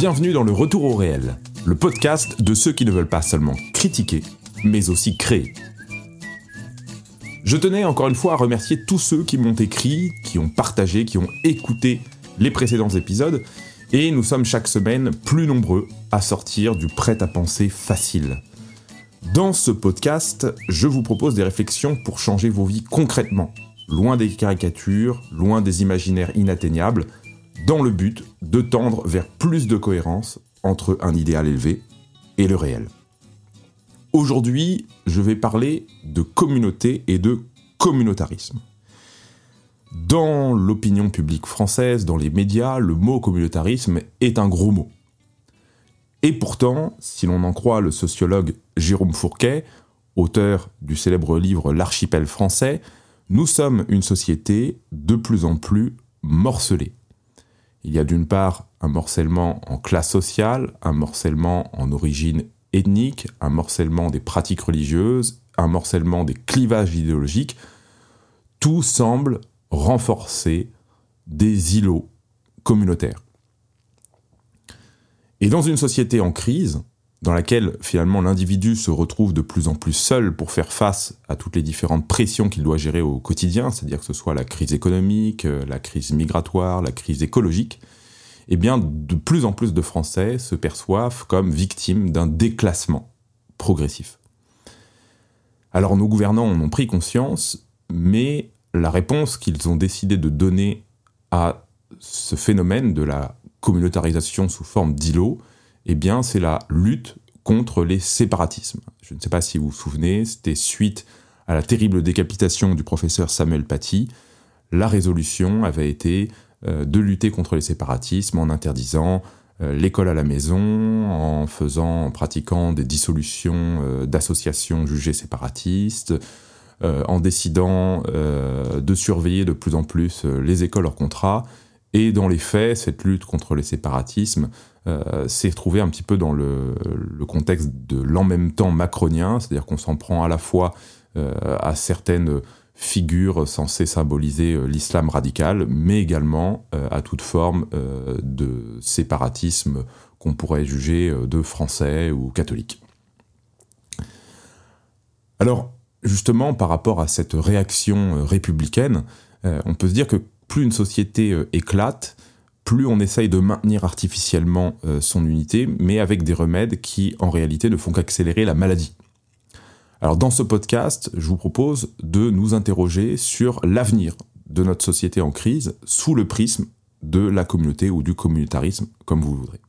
Bienvenue dans le Retour au réel, le podcast de ceux qui ne veulent pas seulement critiquer, mais aussi créer. Je tenais encore une fois à remercier tous ceux qui m'ont écrit, qui ont partagé, qui ont écouté les précédents épisodes, et nous sommes chaque semaine plus nombreux à sortir du prêt-à-penser facile. Dans ce podcast, je vous propose des réflexions pour changer vos vies concrètement, loin des caricatures, loin des imaginaires inatteignables, dans le but de tendre vers plus de cohérence entre un idéal élevé et le réel. Aujourd'hui, je vais parler de communauté et de communautarisme. Dans l'opinion publique française, dans les médias, le mot communautarisme est un gros mot. Et pourtant, si l'on en croit le sociologue Jérôme Fourquet, auteur du célèbre livre L'archipel français, nous sommes une société de plus en plus morcelée. Il y a d'une part un morcellement en classe sociale, un morcellement en origine ethnique, un morcellement des pratiques religieuses, un morcellement des clivages idéologiques. Tout semble renforcer des îlots communautaires. Et dans une société en crise, dans laquelle finalement l'individu se retrouve de plus en plus seul pour faire face à toutes les différentes pressions qu'il doit gérer au quotidien, c'est-à-dire que ce soit la crise économique, euh, la crise migratoire, la crise écologique, eh bien de plus en plus de Français se perçoivent comme victimes d'un déclassement progressif. Alors nos gouvernants en ont pris conscience, mais la réponse qu'ils ont décidé de donner à ce phénomène de la communautarisation sous forme d'îlots, eh bien, c'est la lutte contre les séparatismes. Je ne sais pas si vous vous souvenez, c'était suite à la terrible décapitation du professeur Samuel Paty. La résolution avait été euh, de lutter contre les séparatismes en interdisant euh, l'école à la maison, en faisant, en pratiquant des dissolutions euh, d'associations jugées séparatistes, en décidant de surveiller de plus en plus les écoles hors contrat, et dans les faits, cette lutte contre les séparatismes s'est retrouvée un petit peu dans le, contexte de l'en même temps macronien, c'est-à-dire qu'on s'en prend à la fois euh, à certaines figures censées symboliser euh, l'islam radical, mais également à toute forme de séparatisme qu'on pourrait juger de français ou catholique. Alors, justement, par rapport à cette réaction républicaine, on peut se dire que plus une société euh, éclate, plus on essaye de maintenir artificiellement euh, son unité, mais avec des remèdes qui, en réalité, ne font qu'accélérer la maladie. Alors dans ce podcast, je vous propose de nous interroger sur l'avenir de notre société en crise sous le prisme de la communauté ou du communautarisme, comme vous voudrez.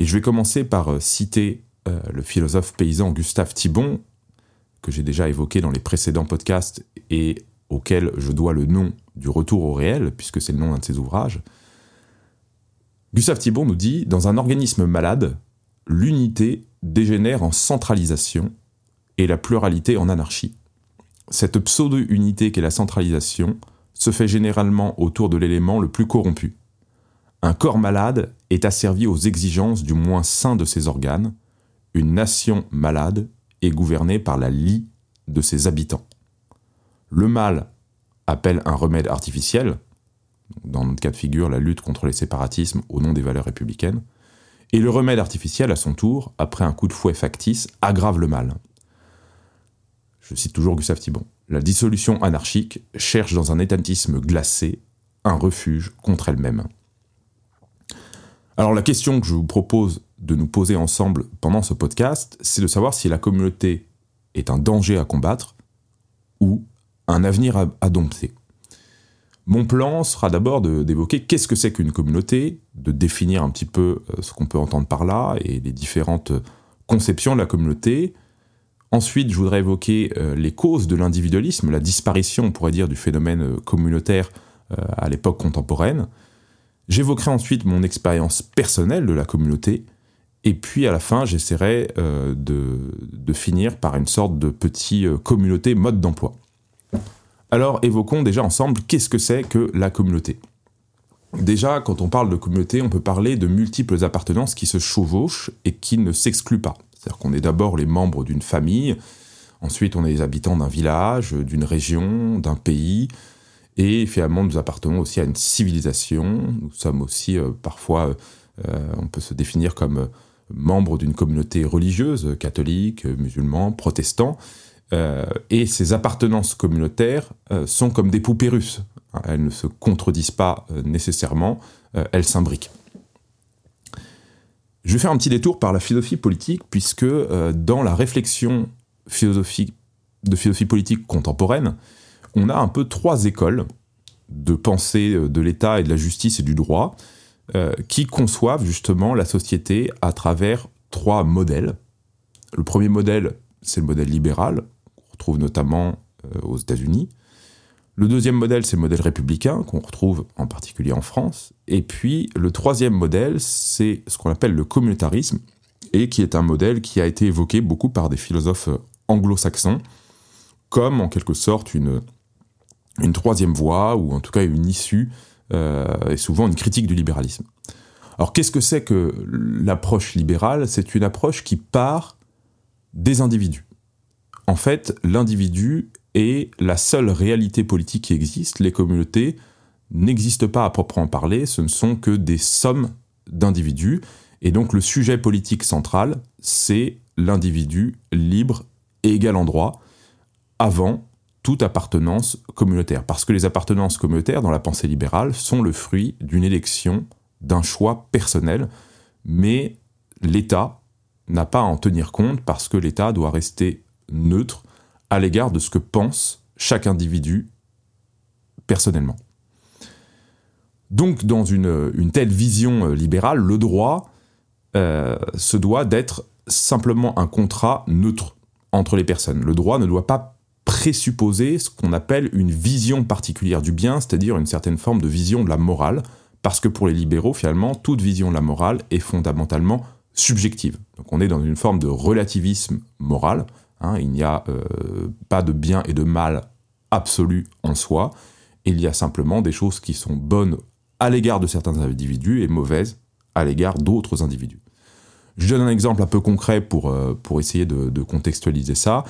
Et je vais commencer par euh, citer le philosophe paysan Gustave Thibon, que j'ai déjà évoqué dans les précédents podcasts et auquel je dois le nom du retour au réel, puisque c'est le nom d'un de ses ouvrages, Gustave Thibon nous dit Dans un organisme malade, l'unité dégénère en centralisation et la pluralité en anarchie. Cette pseudo-unité qu'est la centralisation se fait généralement autour de l'élément le plus corrompu. Un corps malade est asservi aux exigences du moins sain de ses organes, une nation malade est gouvernée par la lie de ses habitants. Le mal appelle un remède artificiel, dans notre cas de figure la lutte contre les séparatismes au nom des valeurs républicaines, et le remède artificiel, à son tour, après un coup de fouet factice, aggrave le mal. Je cite toujours Gustave Thibon. La dissolution anarchique cherche dans un étatisme glacé un refuge contre elle-même. Alors la question que je vous propose de nous poser ensemble pendant ce podcast, c'est de savoir si la communauté est un danger à combattre ou un avenir à, dompter. Mon plan sera d'abord d'évoquer qu'est-ce que c'est qu'une communauté, de définir un petit peu euh, ce qu'on peut entendre par là et les différentes conceptions de la communauté. Ensuite, je voudrais évoquer euh, les causes de l'individualisme, la disparition, on pourrait dire, du phénomène euh, communautaire à l'époque contemporaine. J'évoquerai ensuite mon expérience personnelle de la communauté. Et puis à la fin, j'essaierai de, de, finir par une sorte de petit communauté mode d'emploi. Alors évoquons déjà ensemble qu'est-ce que c'est que la communauté? Déjà, quand on parle de communauté, on peut parler de multiples appartenances qui se chevauchent et qui ne s'excluent pas. C'est-à-dire qu'on est d'abord les membres d'une famille, ensuite on est les habitants d'un village, d'une région, d'un pays, et finalement nous appartenons aussi à une civilisation, nous sommes aussi euh, parfois on peut se définir comme membre d'une communauté religieuse, catholique, musulman, protestant, et ces appartenances communautaires sont comme des poupées russes. Elles ne se contredisent pas nécessairement, elles s'imbriquent. Je vais faire un petit détour par la philosophie politique, puisque dans la réflexion philosophique de philosophie politique contemporaine, on a un peu trois écoles de pensée euh, de l'État et de la justice et du droit euh, qui conçoivent justement la société à travers trois modèles. Le premier modèle, c'est le modèle libéral, retrouve notamment euh, aux États-Unis. Le deuxième modèle, c'est le modèle républicain, qu'on retrouve en particulier en France. Et puis, le troisième modèle, c'est ce qu'on appelle le communautarisme, et qui est un modèle qui a été évoqué beaucoup par des philosophes anglo-saxons, comme en quelque sorte une, une troisième voie, ou en tout cas une issue, euh, et souvent une critique du libéralisme. Alors qu'est-ce que c'est que l'approche libérale? C'est une approche qui part des individus. En fait, l'individu est la seule réalité politique qui existe. Les communautés n'existent pas à proprement parler, ce ne sont que des sommes d'individus. Et donc le sujet politique central, c'est l'individu libre et égal en droit, avant toute appartenance communautaire. Parce que les appartenances communautaires dans la pensée libérale sont le fruit d'une élection, d'un choix personnel, mais l'État n'a pas à en tenir compte parce que l'État doit rester neutre à l'égard de ce que pense chaque individu personnellement. Donc dans une, telle vision euh, libérale, le droit euh, se doit d'être simplement un contrat neutre entre les personnes. Le droit ne doit pas présupposer ce qu'on appelle une vision particulière du bien, c'est-à-dire une certaine forme de vision de la morale, parce que pour les libéraux, finalement, toute vision de la morale est fondamentalement subjective. Donc on est dans une forme de relativisme moral, hein. il n'y a euh, pas de bien et de mal absolu en soi, il y a simplement des choses qui sont bonnes à l'égard de certains individus et mauvaises à l'égard d'autres individus. Je donne un exemple un peu concret pour, euh, essayer de contextualiser ça.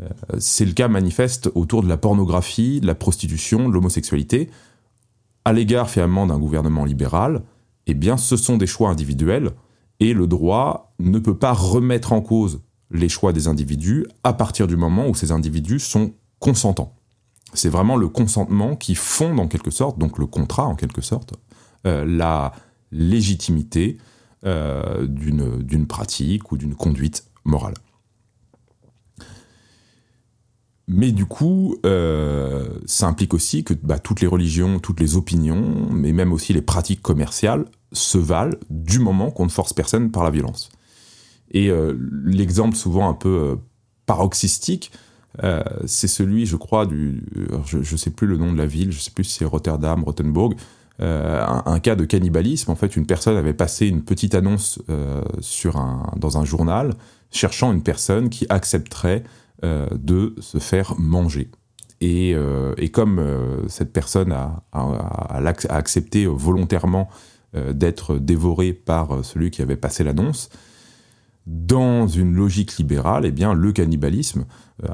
Euh, c'est le cas manifeste autour de la pornographie, de la prostitution, de l'homosexualité. À l'égard finalement d'un gouvernement libéral, eh bien ce sont des choix individuels et le droit ne peut pas remettre en cause les choix des individus à partir du moment où ces individus sont consentants. C'est vraiment le consentement qui fonde en quelque sorte, donc le contrat en quelque sorte, euh, la légitimité euh, d'une pratique ou d'une conduite morale. Mais du coup, euh, ça implique aussi que bah, toutes les religions, toutes les opinions, mais même aussi les pratiques commerciales se valent du moment qu'on ne force personne par la violence. Et euh, l'exemple souvent un peu euh, paroxystique, c'est celui, je crois, du, je ne sais plus le nom de la ville, je ne sais plus si c'est Rotterdam, Rothenburg, un, cas de cannibalisme. En fait, une personne avait passé une petite annonce sur un, dans un journal cherchant une personne qui accepterait euh, de se faire manger. Et, euh, comme euh, cette personne a, accepté volontairement d'être dévorée par celui qui avait passé l'annonce, dans une logique libérale, eh bien, le cannibalisme,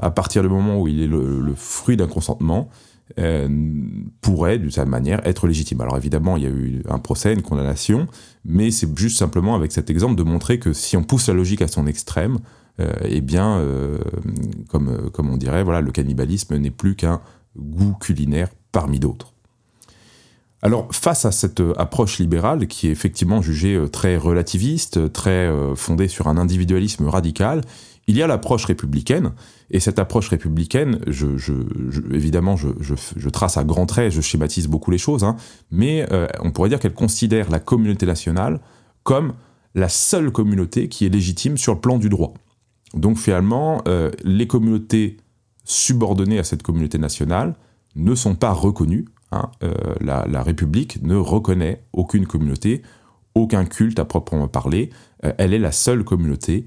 à partir du moment où il est le, fruit d'un consentement, pourrait, d'une certaine manière, être légitime. Alors évidemment, il y a eu un procès, une condamnation, mais c'est juste simplement avec cet exemple de montrer que si on pousse la logique à son extrême, euh, eh bien, euh, comme, comme on dirait, voilà, le cannibalisme n'est plus qu'un goût culinaire parmi d'autres. Alors, face à cette approche libérale, qui est effectivement jugée euh, très relativiste, très fondée sur un individualisme radical, il y a l'approche républicaine, et cette approche républicaine, je, évidemment, je, trace à grands traits, je schématise beaucoup les choses, hein, mais on pourrait dire qu'elle considère la communauté nationale comme la seule communauté qui est légitime sur le plan du droit. Donc finalement, euh, les communautés subordonnées à cette communauté nationale ne sont pas reconnues. Hein. Euh, la, République ne reconnaît aucune communauté, aucun culte à proprement parler. Euh, elle est la seule communauté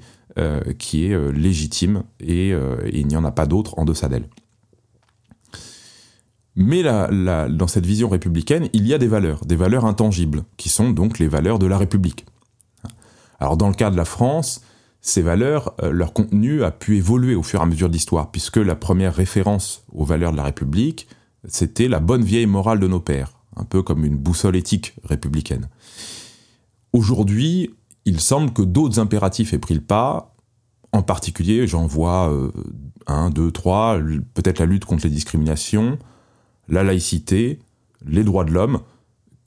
qui est légitime et, il n'y en a pas d'autre en deçà d'elle. Mais dans cette vision républicaine, il y a des valeurs, des valeurs intangibles, qui sont donc les valeurs de la République. Alors dans le cas de la France, ces valeurs, euh, leur contenu a pu évoluer au fur et à mesure de l'histoire, puisque la première référence aux valeurs de la République, c'était la bonne vieille morale de nos pères, un peu comme une boussole éthique républicaine. Aujourd'hui, il semble que d'autres impératifs aient pris le pas. En particulier, j'en vois euh, un, deux, trois, peut-être la lutte contre les discriminations, la laïcité, les droits de l'homme,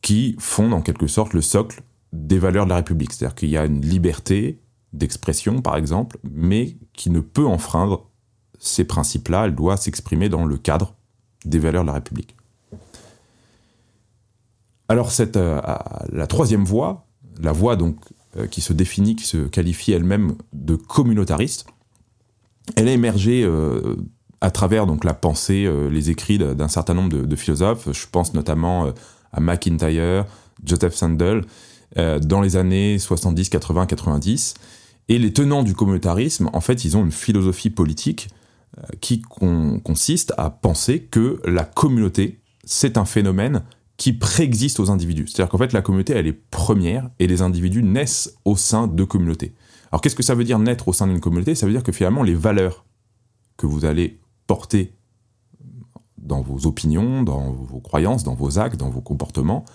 qui font en quelque sorte le socle des valeurs de la République. C'est-à-dire qu'il y a une liberté d'expression, par exemple, mais qui ne peut enfreindre ces principes-là. Elle doit s'exprimer dans le cadre des valeurs de la République. Alors cette, euh, la troisième voie, la voie donc euh, qui se définit, qui se qualifie elle-même de communautariste, elle a émergé euh, à travers donc la pensée, les écrits d'un certain nombre de, philosophes. Je pense notamment à McIntyre, Joseph Sandel, dans les années 70, 80, 90. Et les tenants du communautarisme, en fait, ils ont une philosophie politique qui consiste à penser que la communauté, c'est un phénomène qui préexiste aux individus. C'est-à-dire qu'en fait, la communauté, elle est première et les individus naissent au sein de communautés. Alors, qu'est-ce que ça veut dire naître au sein d'une communauté? Ça veut dire que finalement, les valeurs que vous allez porter dans vos opinions, dans vos croyances, dans vos actes, dans vos comportements,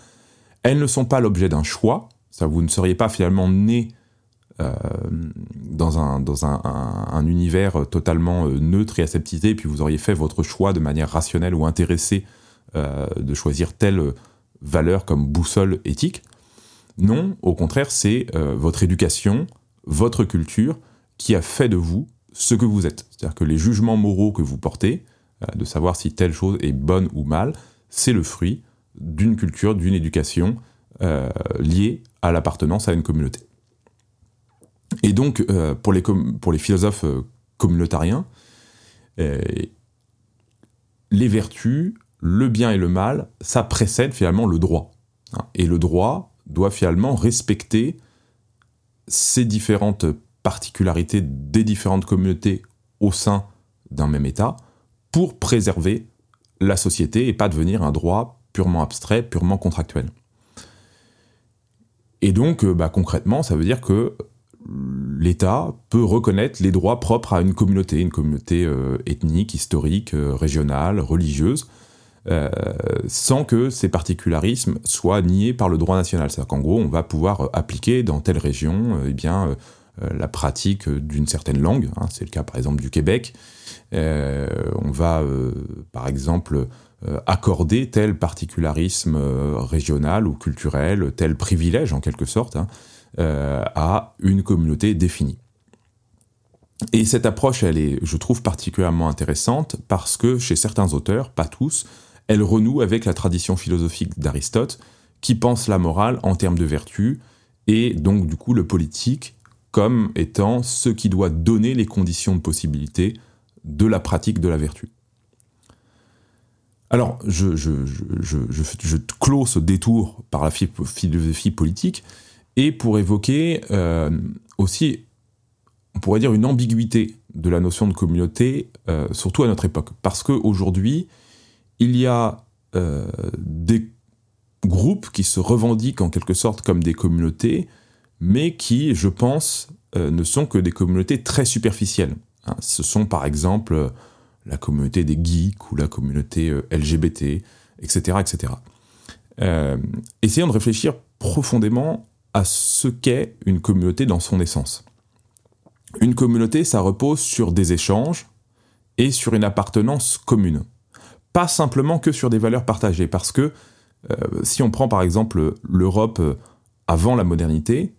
elles ne sont pas l'objet d'un choix. Ça, vous ne seriez pas finalement né euh, dans, un, univers totalement euh, neutre et aseptisé, et puis vous auriez fait votre choix de manière rationnelle ou intéressée euh, de choisir telle valeur comme boussole éthique. Non, au contraire, c'est votre éducation, votre culture qui a fait de vous ce que vous êtes. C'est-à-dire que les jugements moraux que vous portez, de savoir si telle chose est bonne ou mal, c'est le fruit d'une culture, d'une éducation liée à l'appartenance à une communauté. Et donc, pour, les pour les philosophes communautariens, les vertus le bien et le mal, ça précède finalement le droit. Hein. Et le droit doit finalement respecter ces différentes particularités des différentes communautés au sein d'un même État pour préserver la société et pas devenir un droit purement abstrait, purement contractuel. Et donc, euh, bah, concrètement, ça veut dire que l'État peut reconnaître les droits propres à une communauté, une communauté euh, ethnique, historique, euh, régionale, religieuse, euh, sans que ces particularismes soient niés par le droit national. C'est-à-dire qu'en gros, on va pouvoir appliquer dans telle région eh bien, la pratique d'une certaine langue. Hein. c'est le cas par exemple du Québec. on va par exemple accorder tel particularisme régional ou culturel, tel privilège en quelque sorte, hein, à une communauté définie. Et cette approche, elle est, je trouve, particulièrement intéressante parce que chez certains auteurs, pas tous, elle renoue avec la tradition philosophique d'Aristote, qui pense la morale en termes de vertu, et donc du coup le politique comme étant ce qui doit donner les conditions de possibilité de la pratique de la vertu. Alors, je, je, je, clôt ce détour par la philosophie politique, et pour évoquer euh, aussi, on pourrait dire, une ambiguïté de la notion de communauté, euh, surtout à notre époque. Parce qu'aujourd'hui, il y a euh, des groupes qui se revendiquent en quelque sorte comme des communautés, mais qui, je pense, ne sont que des communautés très superficielles. Hein. ce sont par exemple la communauté des geeks ou la communauté LGBT, etc. etc. essayons de réfléchir profondément à ce qu'est une communauté dans son essence. Une communauté, ça repose sur des échanges et sur une appartenance commune pas simplement que sur des valeurs partagées, parce que euh, si on prend par exemple l'Europe euh, avant la modernité,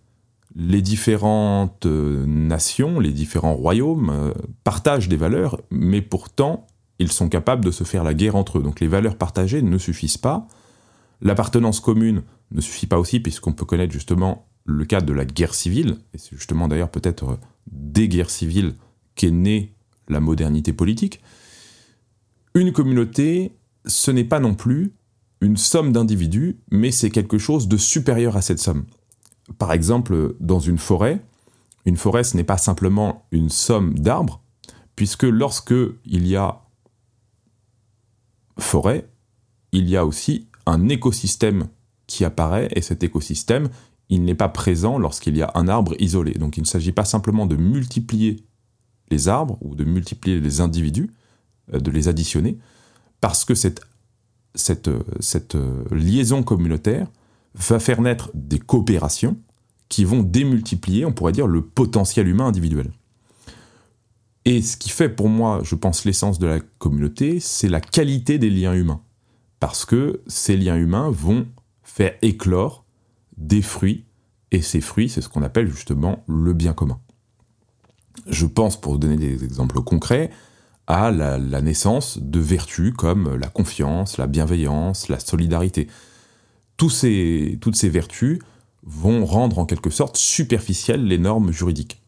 les différentes euh, nations, les différents royaumes partagent des valeurs, mais pourtant ils sont capables de se faire la guerre entre eux. Donc les valeurs partagées ne suffisent pas. L'appartenance commune ne suffit pas aussi, puisqu'on peut connaître justement le cas de la guerre civile, et c'est justement d'ailleurs peut-être des guerres civiles qu'est née la modernité politique. Une communauté, ce n'est pas non plus une somme d'individus, mais c'est quelque chose de supérieur à cette somme. Par exemple, dans une forêt, une forêt, ce n'est pas simplement une somme d'arbres, puisque lorsque il y a forêt, il y a aussi un écosystème qui apparaît, et cet écosystème, il n'est pas présent lorsqu'il y a un arbre isolé. Donc il ne s'agit pas simplement de multiplier les arbres ou de multiplier les individus, euh, de les additionner, parce que cette, cette, euh, liaison communautaire va faire naître des coopérations, qui vont démultiplier, on pourrait dire, le potentiel humain individuel. Et ce qui fait pour moi, je pense, l'essence de la communauté, c'est la qualité des liens humains. Parce que ces liens humains vont faire éclore des fruits, et ces fruits, c'est ce qu'on appelle justement le bien commun. Je pense, pour donner des exemples concrets, à la, naissance de vertus comme la confiance, la bienveillance, la solidarité. toutes ces vertus vont rendre en quelque sorte superficielles les normes juridiques.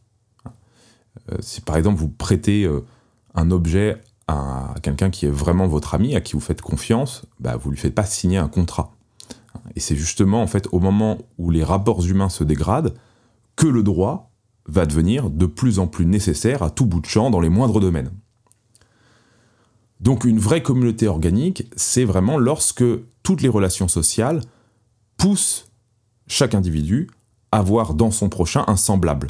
Euh, si par exemple vous prêtez euh, un objet à quelqu'un qui est vraiment votre ami, à qui vous faites confiance, bah, vous ne lui faites pas signer un contrat. Et c'est justement en fait au moment où les rapports humains se dégradent que le droit va devenir de plus en plus nécessaire à tout bout de champ dans les moindres domaines. Donc une vraie communauté organique, c'est vraiment lorsque toutes les relations sociales poussent chaque individu à voir dans son prochain un semblable.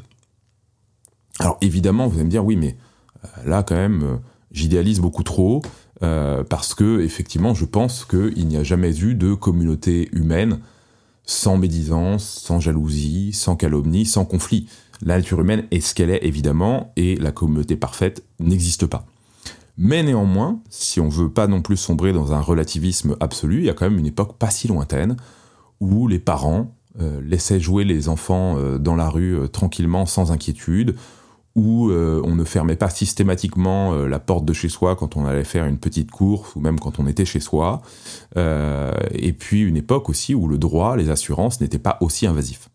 Alors évidemment, vous allez me dire, oui, mais euh, là quand même, euh, j'idéalise beaucoup trop, euh, parce que effectivement, je pense qu'il n'y a jamais eu de communauté humaine sans médisance, sans jalousie, sans calomnie, sans conflit. La nature humaine est ce qu'elle est, évidemment, et la communauté parfaite n'existe pas. Mais néanmoins, si on veut pas non plus sombrer dans un relativisme absolu, il y a quand même une époque pas si lointaine où les parents laissaient jouer les enfants dans la rue tranquillement, sans inquiétude, où euh, on ne fermait pas systématiquement euh, la porte de chez soi quand on allait faire une petite course ou même quand on était chez soi. Euh, et puis une époque aussi où le droit, les assurances n'étaient pas aussi invasifs.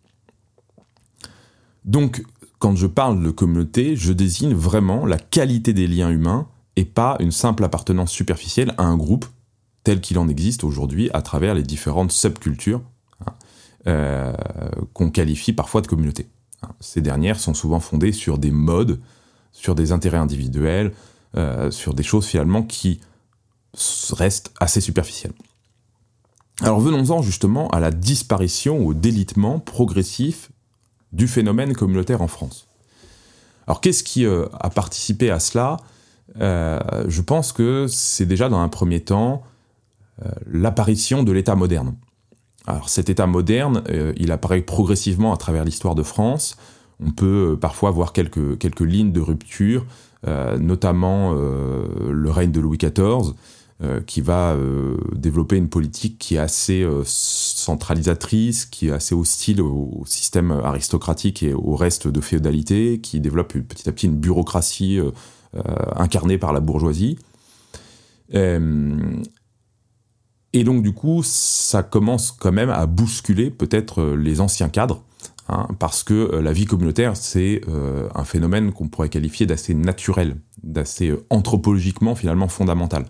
Donc, quand je parle de communauté, je désigne vraiment la qualité des liens humains et pas une simple appartenance superficielle à un groupe tel qu'il en existe aujourd'hui à travers les différentes subcultures hein, qu'on qualifie parfois de communauté. Ces dernières sont souvent fondées sur des modes, sur des intérêts individuels, euh, sur des choses finalement qui restent assez superficielles. Alors venons-en justement à la disparition, au délitement progressif du phénomène communautaire en France. Alors qu'est-ce qui euh, a participé à cela? Euh, Je pense que c'est déjà dans un premier temps l'apparition de l'État moderne. Alors cet État moderne, euh, il apparaît progressivement à travers l'histoire de France. On peut euh, parfois voir quelques, quelques lignes de rupture, euh, notamment le règne de Louis XIV, qui va développer une politique qui est assez centralisatrice, qui est assez hostile au, système aristocratique et au reste de féodalité, qui développe petit à petit une bureaucratie incarnée par la bourgeoisie. Et donc du coup, ça commence quand même à bousculer peut-être euh, les anciens cadres, hein, parce que euh, la vie communautaire, c'est euh, un phénomène qu'on pourrait qualifier d'assez naturel, d'assez anthropologiquement finalement fondamental.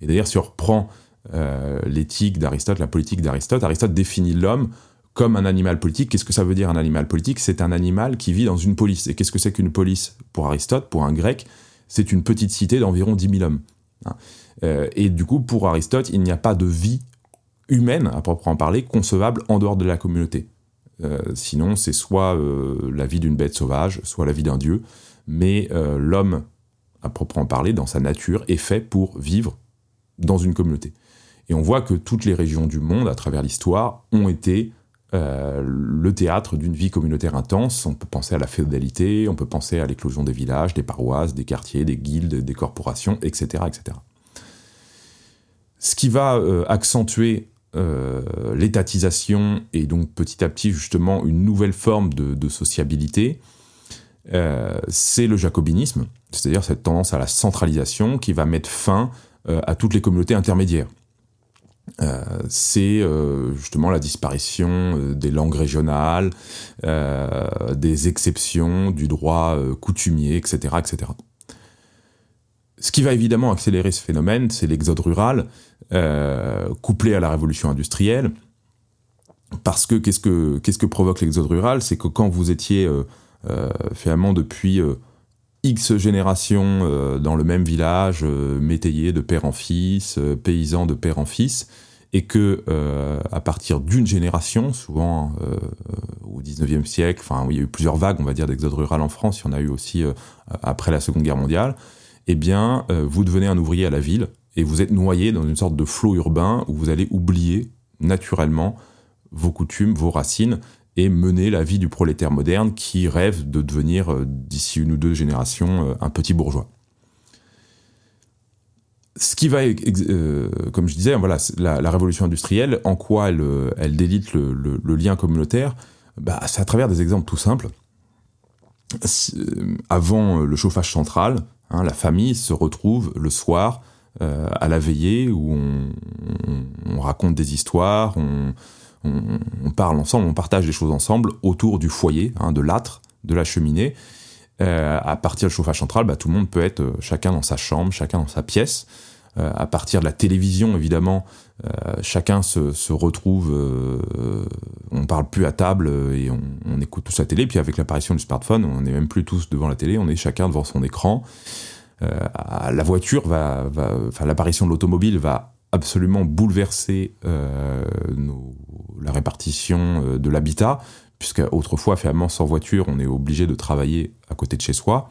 Et d'ailleurs, si on reprend l'éthique d'Aristote, la politique d'Aristote, Aristote définit l'homme comme un animal politique. Qu'est-ce que ça veut dire un animal politique? C'est un animal qui vit dans une police. Et qu'est-ce que c'est qu'une police? Pour Aristote, pour un grec, c'est une petite cité d'environ 10 000 hommes. Hein. Euh, et du coup, pour Aristote, il n'y a pas de vie humaine, à proprement parler, concevable en dehors de la communauté. Euh, sinon, c'est soit euh, la vie d'une bête sauvage, soit la vie d'un dieu, mais l'homme, à proprement parler, dans sa nature, est fait pour vivre dans une communauté. Et on voit que toutes les régions du monde, à travers l'histoire, ont été le théâtre d'une vie communautaire intense. On peut penser à la féodalité, on peut penser à l'éclosion des villages, des paroisses, des quartiers, des guildes, des corporations, etc. etc. Ce qui va euh, accentuer euh, l'étatisation et donc petit à petit justement une nouvelle forme de, sociabilité, euh, c'est le jacobinisme, c'est-à-dire cette tendance à la centralisation qui va mettre fin à toutes les communautés intermédiaires. c'est justement la disparition des langues régionales, des exceptions, du droit coutumier, etc., etc. Ce qui va évidemment accélérer ce phénomène, c'est l'exode rural, euh, couplé à la révolution industrielle. Parce que qu'est-ce que, provoque l'exode rural? C'est que quand vous étiez euh, euh, finalement depuis X générations dans le même village, métayer de père en fils, paysan de père en fils, et que à partir d'une génération, souvent au 19e siècle, enfin il y a eu plusieurs vagues, on va dire, d'exode rural en France, il y en a eu aussi après la Seconde Guerre mondiale, eh bien, euh, vous devenez un ouvrier à la ville et vous êtes noyé dans une sorte de flot urbain où vous allez oublier naturellement vos coutumes, vos racines, et mener la vie du prolétaire moderne qui rêve de devenir, d'ici une ou deux générations, un petit bourgeois ce qui va, euh, comme je disais, voilà, la, révolution industrielle, en quoi elle, euh, délite le, lien communautaire bah, C'est à travers des exemples tout simples. Euh, avant le chauffage central, hein, la famille se retrouve le soir à la veillée où on, raconte des histoires, on, parle ensemble, on partage des choses ensemble autour du foyer, hein, de l'âtre, de la cheminée. Euh, à partir du chauffage central, bah, tout le monde peut être euh, chacun dans sa chambre, chacun dans sa pièce. Euh, à partir de la télévision, évidemment, chacun se, retrouve, on parle plus à table et on, écoute tous la télé. Puis avec l'apparition du smartphone, on n'est même plus tous devant la télé, on est chacun devant son écran. la voiture enfin l'apparition de l'automobile va absolument bouleverser la répartition de l'habitat puisque autrefois, finalement, sans voiture, on est obligé de travailler à côté de chez soi.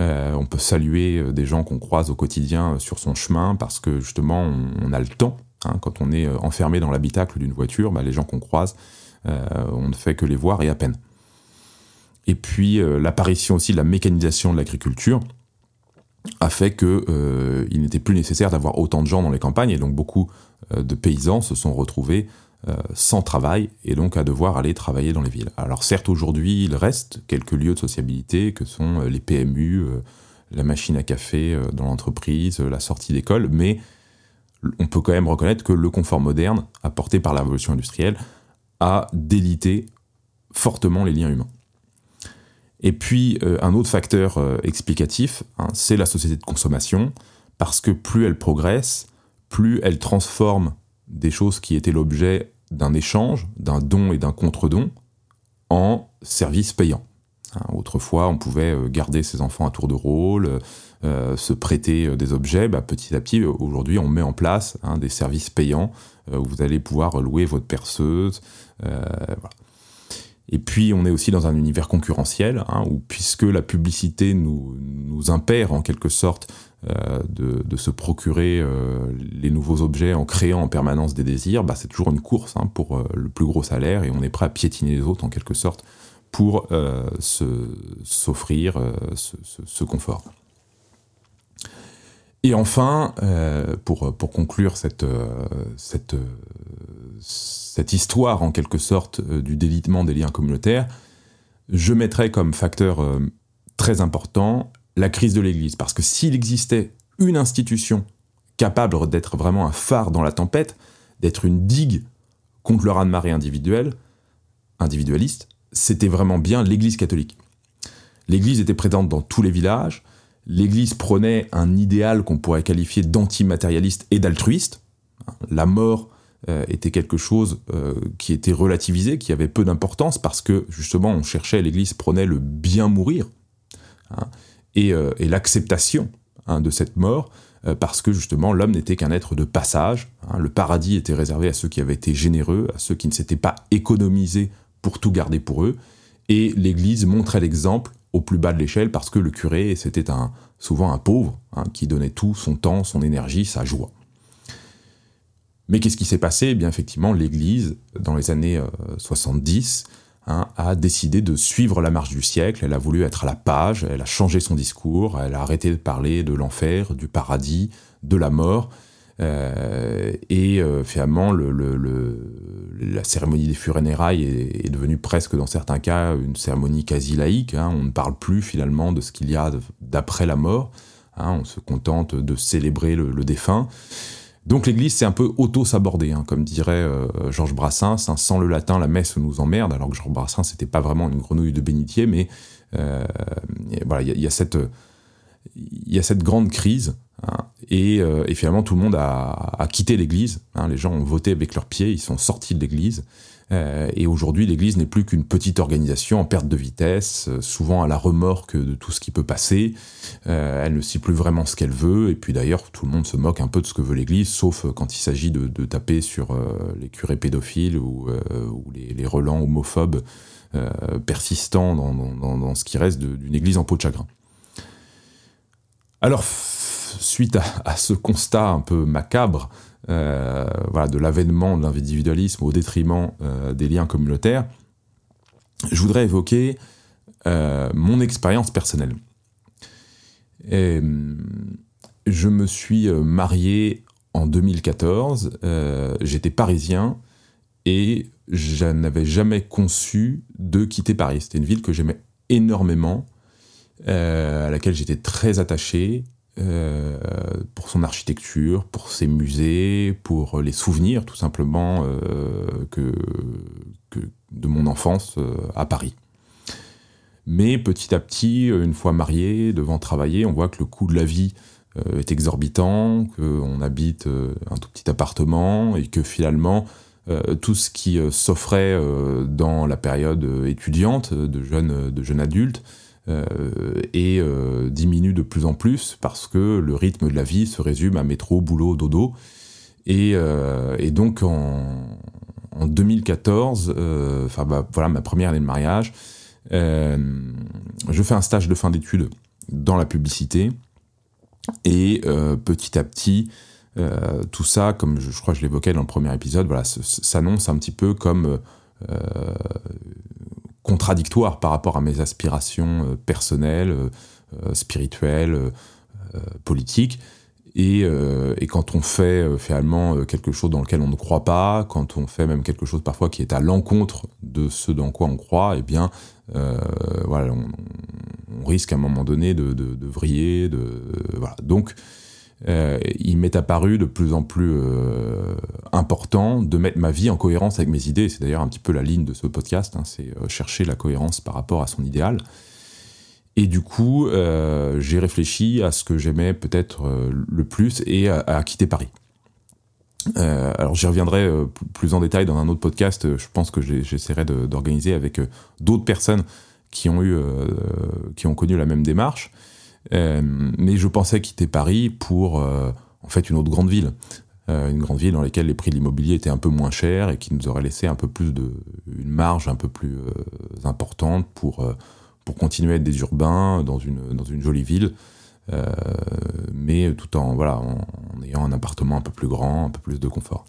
Euh, on peut saluer euh, des gens qu'on croise au quotidien euh, sur son chemin parce que justement, on, a le temps. Hein. quand on est enfermé dans l'habitacle d'une voiture, bah, les gens qu'on croise, on ne fait que les voir et à peine. Et puis l'apparition aussi de la mécanisation de l'agriculture a fait qu'il n'était plus nécessaire d'avoir autant de gens dans les campagnes et donc beaucoup de paysans se sont retrouvés sans travail et donc à devoir aller travailler dans les villes. Alors certes aujourd'hui il reste quelques lieux de sociabilité que sont euh, les PMU, euh, la machine à café dans l'entreprise, la sortie d'école, mais on peut quand même reconnaître que le confort moderne apporté par la révolution industrielle a délité fortement les liens humains. Et puis un autre facteur explicatif, hein, c'est la société de consommation, parce que plus elle progresse, plus elle transforme des choses qui étaient l'objet d'un échange, d'un don et d'un contre-don en service payant. Hein, autrefois, on pouvait euh, garder ses enfants à tour de rôle, euh, se prêter euh, des objets. Bah, petit à petit, aujourd'hui, on met en place hein, des services payants où vous allez pouvoir louer votre perceuse. Et puis, on est aussi dans un univers concurrentiel, hein, où puisque la publicité nous, nous impère en quelque sorte euh, de, se procurer euh, les nouveaux objets en créant en permanence des désirs, bah, c'est toujours une course hein, pour euh, le plus gros salaire et on est prêt à piétiner les autres en quelque sorte pour s'offrir ce, confort. Et enfin, pour, conclure cette, cette, cette, histoire en quelque sorte du délitement des liens communautaires, je mettrai comme facteur très important la crise de l'Église. Parce que s'il existait une institution capable d'être vraiment un phare dans la tempête, d'être une digue contre le raz-de-marée individuel, individualiste, c'était vraiment bien l'Église catholique. L'Église était présente dans tous les villages, l'Église prenait un idéal qu'on pourrait qualifier d'antimatérialiste et d'altruiste. La mort euh, était quelque chose euh, qui était relativisé, qui avait peu d'importance, parce que justement on cherchait, l'Église prenait le bien mourir. Hein. Euh, et, l'acceptation hein, de cette mort, euh, parce que justement l'homme n'était qu'un être de passage. Hein. le paradis était réservé à ceux qui avaient été généreux, à ceux qui ne s'étaient pas économisés pour tout garder pour eux. Et l'Église montrait l'exemple au plus bas de l'échelle parce que le curé, c'était souvent un pauvre hein, qui donnait tout, son temps, son énergie, sa joie. Mais qu'est-ce qui s'est passé? Eh bien, effectivement, l'Église, dans les années 70, euh, Hein, a décidé de suivre la marche du siècle. Elle a voulu être à la page, elle a changé son discours, elle a arrêté de parler de l'enfer, du paradis, de la mort. Euh, et euh, finalement, la cérémonie des funérailles est, devenue presque, dans certains cas, une cérémonie quasi laïque. Hein. On ne parle plus finalement de ce qu'il y a d'après la mort. Hein. On se contente de célébrer le défunt. Donc l'Église c'est un peu auto-sabordé, hein, comme dirait euh, Georges Brassens. Hein, sans le latin, la messe nous emmerde. Alors que Georges Brassens n'était pas vraiment une grenouille de bénitier, mais euh, voilà, il y, a cette grande crise hein, euh, et, finalement tout le monde a quitté l'Église. les gens ont voté avec leurs pieds, ils sont sortis de l'Église. Euh, et aujourd'hui, l'Église n'est plus qu'une petite organisation en perte de vitesse, euh, souvent à la remorque de tout ce qui peut passer. Euh, elle ne sait plus vraiment ce qu'elle veut. Et puis d'ailleurs, tout le monde se moque un peu de ce que veut l'Église, sauf quand il s'agit de, taper sur les curés pédophiles ou, les, relents homophobes persistants dans, ce qui reste d'une Église en peau de chagrin. Alors, suite à ce constat un peu macabre, euh, voilà, de l'avènement de l'individualisme au détriment euh, des liens communautaires, je voudrais évoquer mon expérience personnelle. Et, je me suis marié en 2014. J'étais parisien et je n'avais jamais conçu de quitter Paris. C'était une ville que j'aimais énormément, euh, à laquelle j'étais très attaché euh, pour son architecture, pour ses musées, pour les souvenirs tout simplement euh, de mon enfance à Paris. Mais petit à petit, une fois marié, devant travailler, on voit que le coût de la vie est exorbitant, qu'on habite un tout petit appartement et que finalement euh, tout ce qui euh, s'offrait euh, dans la période étudiante de jeunes, de jeunes adultes et diminue de plus en plus parce que le rythme de la vie se résume à métro, boulot, dodo. Et, donc en, 2014, enfin bah, voilà ma première année de mariage, je fais un stage de fin d'études dans la publicité et petit à petit euh, tout ça, comme je, crois que je l'évoquais dans le premier épisode, voilà, s'annonce un petit peu comme euh, contradictoire par rapport à mes aspirations euh, personnelles, spirituelles, politiques. Et, quand on fait finalement quelque chose dans lequel on ne croit pas, quand on fait même quelque chose parfois qui est à l'encontre de ce dans quoi on croit, eh bien, voilà, on, risque à un moment donné de, vriller. Voilà. Donc, euh, il m'est apparu de plus en plus euh, important de mettre ma vie en cohérence avec mes idées. C'est d'ailleurs un petit peu la ligne de ce podcast, hein, c'est euh, chercher la cohérence par rapport à son idéal. Et du coup, j'ai réfléchi à ce que j'aimais peut-être le plus et à, quitter Paris. alors j'y reviendrai plus en détail dans un autre podcast. Je pense que j'essaierai d'organiser avec d'autres personnes qui ont eu, qui ont connu la même démarche. Euh, mais je pensais quitter Paris pour euh, en fait une autre grande ville. Euh, une grande ville dans laquelle les prix de l'immobilier étaient un peu moins chers et qui nous aurait laissé un peu plus de une marge un peu plus importante pour pour continuer à être des urbains dans une dans une jolie ville mais tout en voilà en, ayant un appartement un peu plus grand un peu plus de confort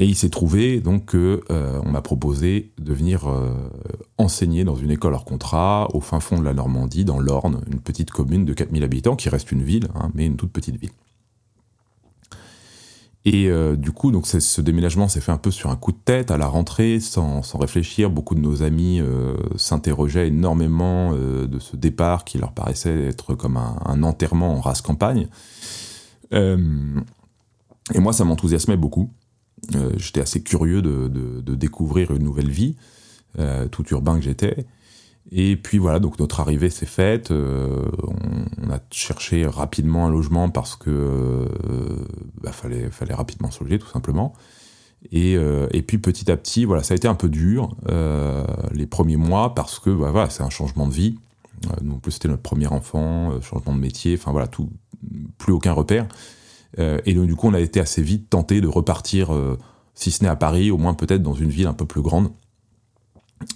et il s'est trouvé donc que euh, on m'a proposé de venir euh, enseigner dans une école hors contrat au fin fond de la Normandie, dans l'Orne, une petite commune de 4000 habitants qui reste une ville, hein, mais une toute petite ville. Et euh, du coup, donc ce déménagement s'est fait un peu sur un coup de tête à la rentrée, sans, réfléchir. Beaucoup de nos amis s'interrogeaient énormément de ce départ qui leur paraissait être comme un, un enterrement en race campagne. et moi, ça m'enthousiasmait beaucoup. Euh, j'étais assez curieux de, découvrir une nouvelle vie, euh, tout urbain que j'étais. Et puis voilà, donc notre arrivée s'est faite. Euh, on, a cherché rapidement un logement parce que bah, fallait, rapidement se loger tout simplement. Et, puis petit à petit, voilà, ça a été un peu dur les premiers mois parce que bah, voilà, c'est un changement de vie. nous plus c'était notre premier enfant, changement de métier, enfin voilà, plus aucun repère. Euh, et donc, du coup, on a été assez vite tenté de repartir, euh, si ce n'est à Paris, au moins peut-être dans une ville un peu plus grande.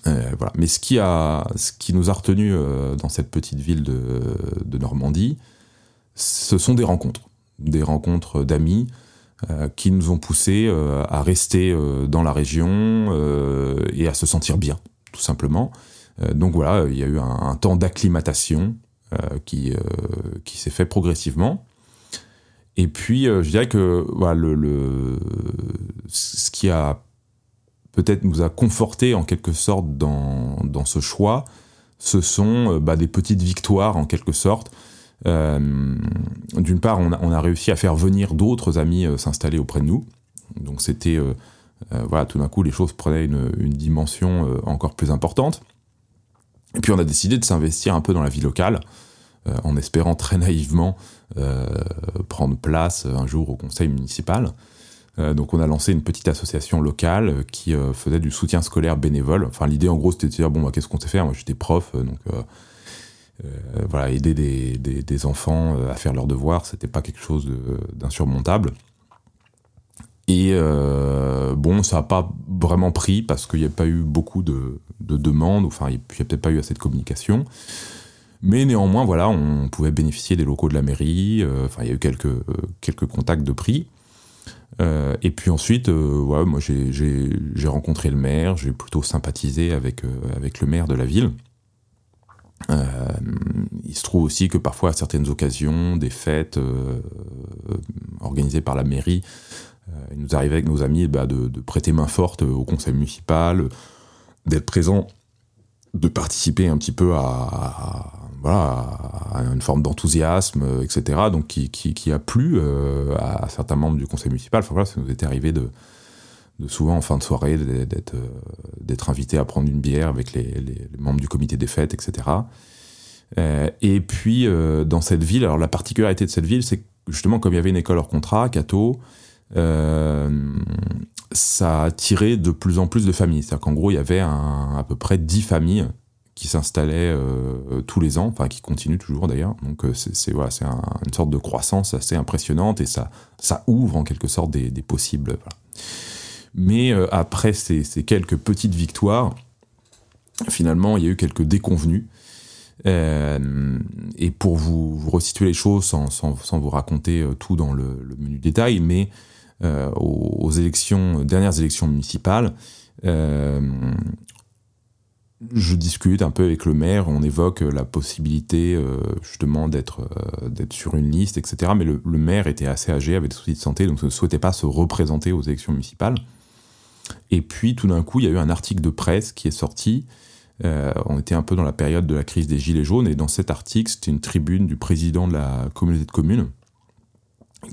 Euh, voilà. Mais ce qui, a, ce qui nous a retenu dans cette petite ville de, de, Normandie, ce sont des rencontres. Des rencontres d'amis qui nous ont poussés à rester dans la région et à se sentir bien, tout simplement. donc voilà, il y a eu un, un temps d'acclimatation qui, qui s'est fait progressivement. Et puis, euh, je dirais que ce qui a peut-être nous a conforté en quelque sorte dans, dans ce choix, ce sont euh, bah, des petites victoires en quelque sorte. Euh, d'une part, on a, réussi à faire venir d'autres amis s'installer auprès de nous. Donc c'était, voilà, tout d'un coup, les choses prenaient une, une dimension encore plus importante. Et puis on a décidé de s'investir un peu dans la vie locale, en espérant très naïvement prendre place un jour au conseil municipal. Euh, donc on a lancé une petite association locale qui euh, faisait du soutien scolaire bénévole. Enfin l'idée en gros c'était de dire bon bah, qu'est-ce qu'on sait faire? Moi j'étais prof donc voilà aider des, enfants à faire leurs devoirs c'était pas quelque chose d'insurmontable. Et bon, ça n'a pas vraiment pris parce qu'il n'y a pas eu beaucoup de demandes, enfin, il n'y a peut-être pas eu assez de communication. Mais néanmoins, voilà, on pouvait bénéficier des locaux de la mairie. Euh, enfin, il y a eu quelques, euh, quelques contacts de prix. et puis ensuite, moi j'ai rencontré le maire, j'ai plutôt sympathisé avec, avec le maire de la ville. il se trouve aussi que parfois à certaines occasions, des fêtes organisées par la mairie, il nous arrivait avec nos amis bah, de, de, prêter main forte au conseil municipal, d'être présent de participer un petit peu à, voilà, une forme d'enthousiasme, etc. Donc qui, a plu euh, à certains membres du conseil municipal. Enfin, voilà, ça nous était arrivé de, souvent en fin de soirée d'être euh, d'être invité à prendre une bière avec les, membres du comité des fêtes, etc. Euh, et puis dans cette ville, alors la particularité de cette ville, c'est que justement comme il y avait une école hors contrat, Cato, ça a attiré de plus en plus de familles. C'est-à-dire qu'en gros, il y avait à peu près 10 familles qui s'installaient euh, tous les ans, enfin qui continuent toujours d'ailleurs. Donc euh, c'est voilà, c'est une sorte de croissance assez impressionnante et ça, ça ouvre en quelque sorte des, possibles. Mais euh, après ces, quelques petites victoires, finalement, il y a eu quelques déconvenues. et pour vous, vous, resituer les choses sans, sans, vous raconter tout dans le, menu détail, mais aux, élections, dernières élections municipales, je discute un peu avec le maire, on évoque la possibilité euh, justement d'être d'être sur une liste, etc. Mais le, maire était assez âgé, avait des soucis de santé, donc ne souhaitait pas se représenter aux élections municipales. Et puis tout d'un coup, il y a eu un article de presse qui est sorti. on était un peu dans la période de la crise des Gilets jaunes, et dans cet article, c'était une tribune du président de la communauté de communes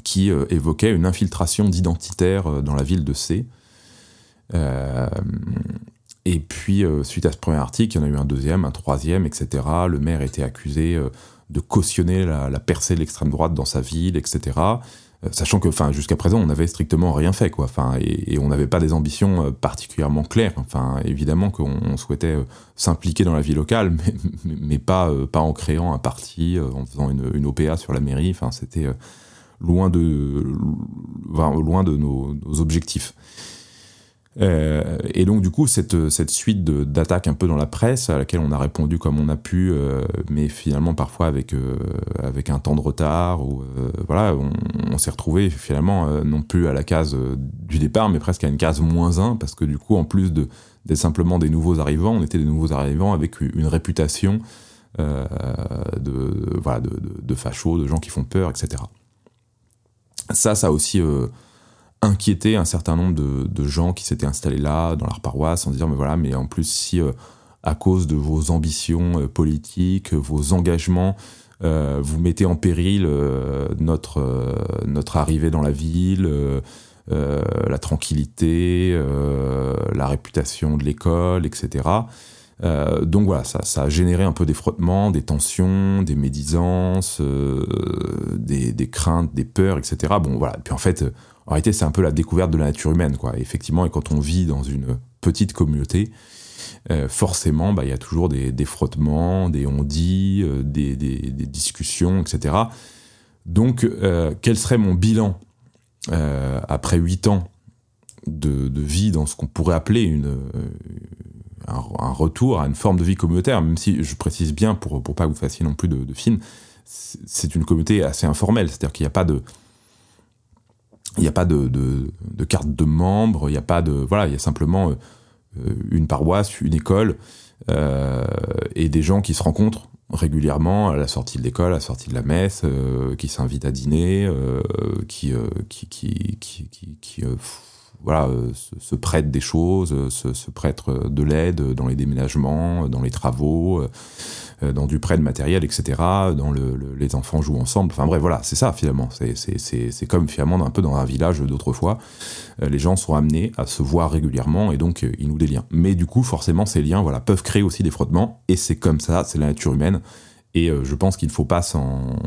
qui euh, évoquait une infiltration d'identitaires euh, dans la ville de C. Euh, et puis, suite à ce premier article, il y en a eu un deuxième, un troisième, etc. Le maire était accusé de cautionner la, percée de l'extrême droite dans sa ville, etc. sachant que, enfin, jusqu'à présent, on n'avait strictement rien fait, quoi. Enfin, et, on n'avait pas des ambitions particulièrement claires. Enfin, évidemment qu'on souhaitait s'impliquer dans la vie locale, mais, pas, pas en créant un parti, en faisant une, une OPA sur la mairie. Enfin, c'était loin de, loin de nos, objectifs. Euh, et donc du coup cette, cette suite d'attaques un peu dans la presse à laquelle on a répondu comme on a pu, euh, mais finalement parfois avec euh, avec un temps de retard ou voilà, on, s'est retrouvé finalement non plus à la case du départ, mais presque à une case moins 1 parce que du coup en plus de simplement des nouveaux arrivants, on était des nouveaux arrivants avec une réputation de voilà de, de, de fachos, de gens qui font peur, etc. Ça, ça aussi euh, inquiété un certain nombre de, gens qui s'étaient installés là, dans leur paroisse, en disant, mais voilà, mais en plus, si euh, à cause de vos ambitions euh, politiques, vos engagements, vous mettez en péril notre, notre arrivée dans la ville, la tranquillité, la réputation de l'école, etc. Euh, donc voilà, ça, ça, a généré un peu des frottements, des tensions, des médisances, euh, des, des, craintes, des peurs, etc. Bon voilà, puis en fait, euh, en réalité, c'est un peu la découverte de la nature humaine, quoi. effectivement, et quand on vit dans une petite communauté, forcément, bah, il y a toujours des, frottements, des on-dit, des, des, discussions, etc. Donc, quel serait mon bilan après huit ans de, vie dans ce qu'on pourrait appeler une, un, retour à une forme de vie communautaire, même si je précise bien pour, pour pas que vous fassiez non plus de, de films, c'est une communauté assez informelle, c'est-à-dire qu'il n'y a pas de il n'y a pas de, de, carte de membre, il n'y a pas de voilà, il y a simplement euh, une paroisse, une école euh, et des gens qui se rencontrent régulièrement à la sortie de l'école, à la sortie de la messe, euh, qui s'invitent à dîner, qui, qui, qui, qui, qui voilà, euh, se, prêtent des choses, euh, se, prêtent euh, de l'aide dans les déménagements, dans les travaux, dans du prêt de matériel, etc. Dans le, les enfants jouent ensemble. Enfin bref, voilà, c'est ça finalement. C'est comme finalement un peu dans un village d'autrefois. Les gens sont amenés à se voir régulièrement et donc ils nouent des liens. Mais du coup, forcément, ces liens voilà, peuvent créer aussi des frottements et c'est comme ça, c'est la nature humaine. Et je pense qu'il ne faut pas s'en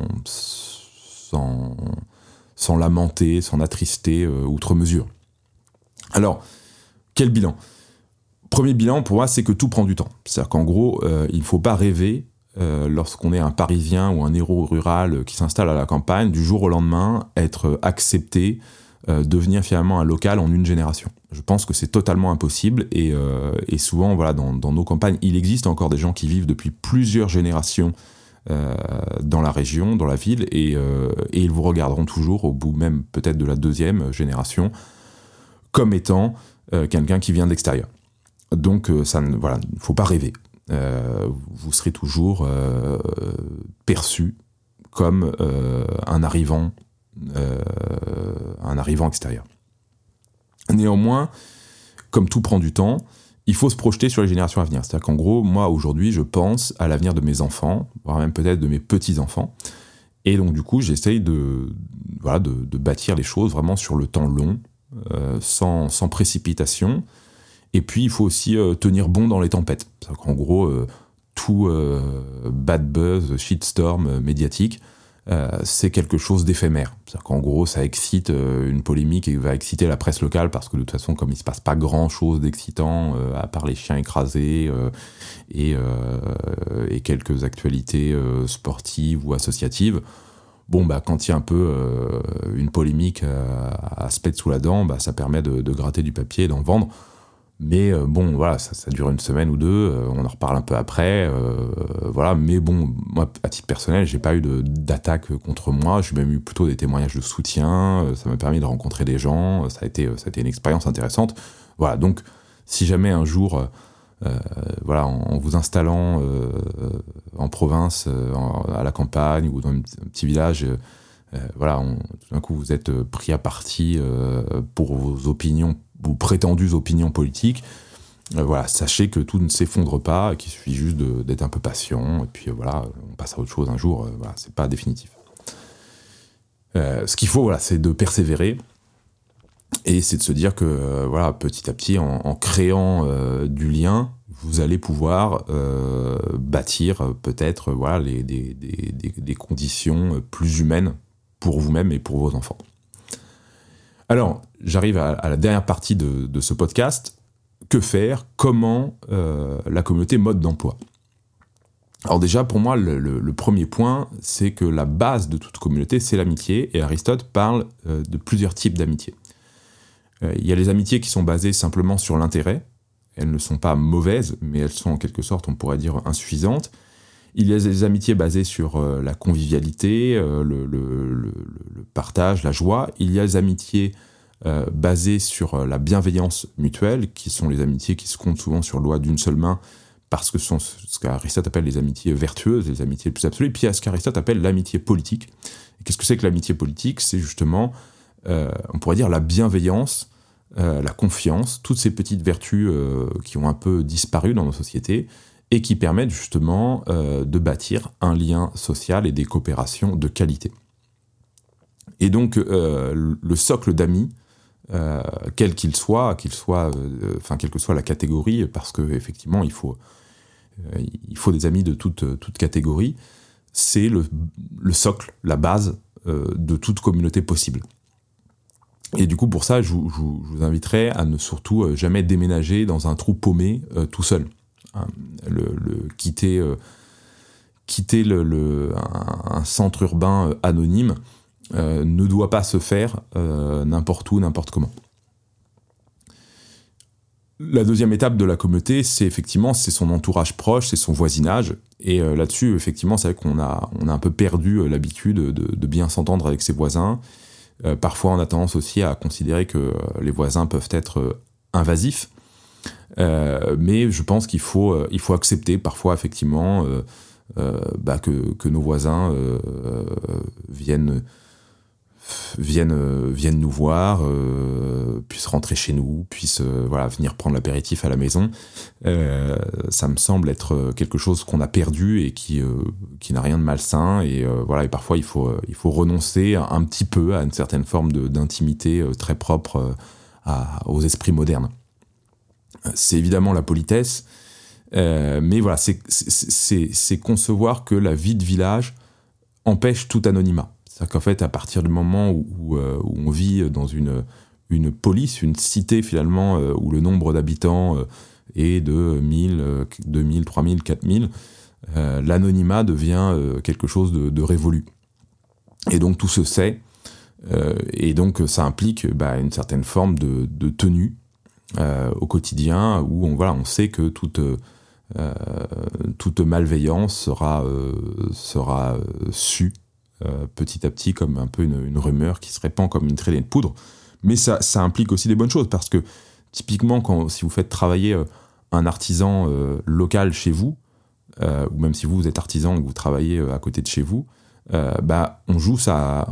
lamenter, s'en attrister outre mesure. Alors, quel bilan? Premier bilan pour moi, c'est que tout prend du temps. C'est-à-dire qu'en gros, euh, il ne faut pas rêver euh, lorsqu'on est un Parisien ou un héros rural qui s'installe à la campagne, du jour au lendemain, être accepté, euh, devenir finalement un local en une génération. Je pense que c'est totalement impossible et, souvent, voilà, dans, nos campagnes, il existe encore des gens qui vivent depuis plusieurs générations dans la région, dans la ville, et, ils vous regarderont toujours, au bout même peut-être de la deuxième génération, comme étant quelqu'un qui vient de l'extérieur. Donc, ça ne faut pas rêver. vous serez toujours perçu comme un arrivant, un arrivant extérieur. Néanmoins, comme tout prend du temps, il faut se projeter sur les générations à venir. C'est-à-dire qu'en gros, moi aujourd'hui, je pense à l'avenir de mes enfants, voire même peut-être de mes petits-enfants. Et donc du coup, j'essaye de, voilà, de, bâtir les choses vraiment sur le temps long, euh, sans, précipitation. Et puis, il faut aussi euh, tenir bon dans les tempêtes. C'est-à-dire gros, euh, tout bad buzz, shitstorm médiatique, euh, c'est quelque chose d'éphémère. C'est-à-dire qu'en gros, ça excite euh, une polémique et va exciter la presse locale parce que de toute façon, comme il se passe pas grand-chose d'excitant euh, à part les chiens écrasés et, quelques actualités sportives ou associatives, bon bah quand il y a un peu une polémique à, se pète sous la dent, bah, ça permet de gratter du papier et d'en vendre. Mais euh, bon, voilà, ça, dure une semaine ou deux, euh, on en reparle un peu après, euh, voilà. Mais bon, moi, à titre personnel, j'ai pas eu d'attaque contre moi, j'ai même eu plutôt des témoignages de soutien, ça m'a permis de rencontrer des gens, ça a été, ça a été une expérience intéressante. Voilà, donc si jamais un jour, voilà, en, vous installant en province, à la campagne ou dans un petit village, voilà, tout d'un coup vous êtes pris à partie pour vos opinions vos prétendues opinions politiques. Euh, voilà, sachez que tout ne s'effondre pas, qu'il suffit juste d'être un peu patient, et puis euh, voilà, on passe à autre chose un jour, euh, voilà, c'est pas définitif. ce qu'il faut, voilà, c'est de persévérer, et c'est de se dire que, voilà, petit à petit, en, créant du lien, vous allez pouvoir bâtir peut-être voilà, des, des, des, conditions plus humaines pour vous-même et pour vos enfants. Alors, j'arrive à, la dernière partie de, ce podcast. Que faire? Comment euh, la communauté mode d'emploi? Alors déjà, pour moi, le, premier point, c'est que la base de toute communauté, c'est l'amitié, et Aristote parle euh, de plusieurs types d'amitié. Euh, il y a les amitiés qui sont basées simplement sur l'intérêt, elles ne sont pas mauvaises, mais elles sont en quelque sorte, on pourrait dire, insuffisantes. Il y a des amitiés basées sur la convivialité, le, le, partage, la joie. Il y a des amitiés euh, basées sur euh, la bienveillance mutuelle, qui sont les amitiés qui se comptent souvent sur loi d'une seule main, parce que ce sont ce qu'Aristote appelle les amitiés vertueuses, les amitiés les plus absolues, et puis il y a ce qu'Aristote appelle l'amitié politique. Qu'est-ce que c'est que l'amitié politique? C'est justement, euh, on pourrait dire, la bienveillance, la confiance, toutes ces petites vertus qui ont un peu disparu dans nos sociétés, et qui permettent justement de bâtir un lien social et des coopérations de qualité. Et donc, le socle d'amis, euh, quel qu'il soit, qu'il euh, enfin quelle que soit la catégorie, parce que effectivement il faut, euh, il faut des amis de toute, toute catégorie. C'est le, socle, la base de toute communauté possible. Et du coup, pour ça, je, vous inviterai à ne surtout jamais déménager dans un trou paumé tout seul. Le, quitter, quitter le, un, centre urbain anonyme euh, ne doit pas se faire euh, n'importe où, n'importe comment. La deuxième étape de la communauté, c'est effectivement c'est son entourage proche, c'est son voisinage. Et euh, là-dessus, effectivement, c'est vrai qu'on a, on a un peu perdu l'habitude de, bien s'entendre avec ses voisins. parfois, on a tendance aussi à considérer que les voisins peuvent être invasifs. Mais je pense qu'il faut, il faut accepter parfois, effectivement, bah, que, nos voisins viennent viennent, euh, viennent nous voir, euh, puissent rentrer chez nous, puissent euh, voilà, venir prendre l'apéritif à la maison. ça me semble être quelque chose qu'on a perdu et qui, qui n'a rien de malsain. Et, voilà, et parfois, il faut, il faut renoncer un, petit peu à une certaine forme d'intimité très propre aux esprits modernes. C'est évidemment la politesse, mais voilà, c'est concevoir que la vie de village empêche tout anonymat. C'est-à-dire qu'en fait, à partir du moment où, euh, on vit dans une, une police, une cité finalement, euh, où le nombre d'habitants euh, est de 1000, 2000, 3000, 4000, l'anonymat devient quelque chose de, révolu. Et donc tout se sait, et donc ça implique bah, une certaine forme de, tenue au quotidien, où on, voilà, on sait que toute toute malveillance sera, sera su petit à petit comme un peu une, rumeur qui se répand comme une traînée de poudre. Mais ça, ça, implique aussi des bonnes choses parce que typiquement, quand, si vous faites travailler un artisan local chez vous, ou même si vous, êtes artisan et que vous travaillez à côté de chez vous, bah, on, joue sa,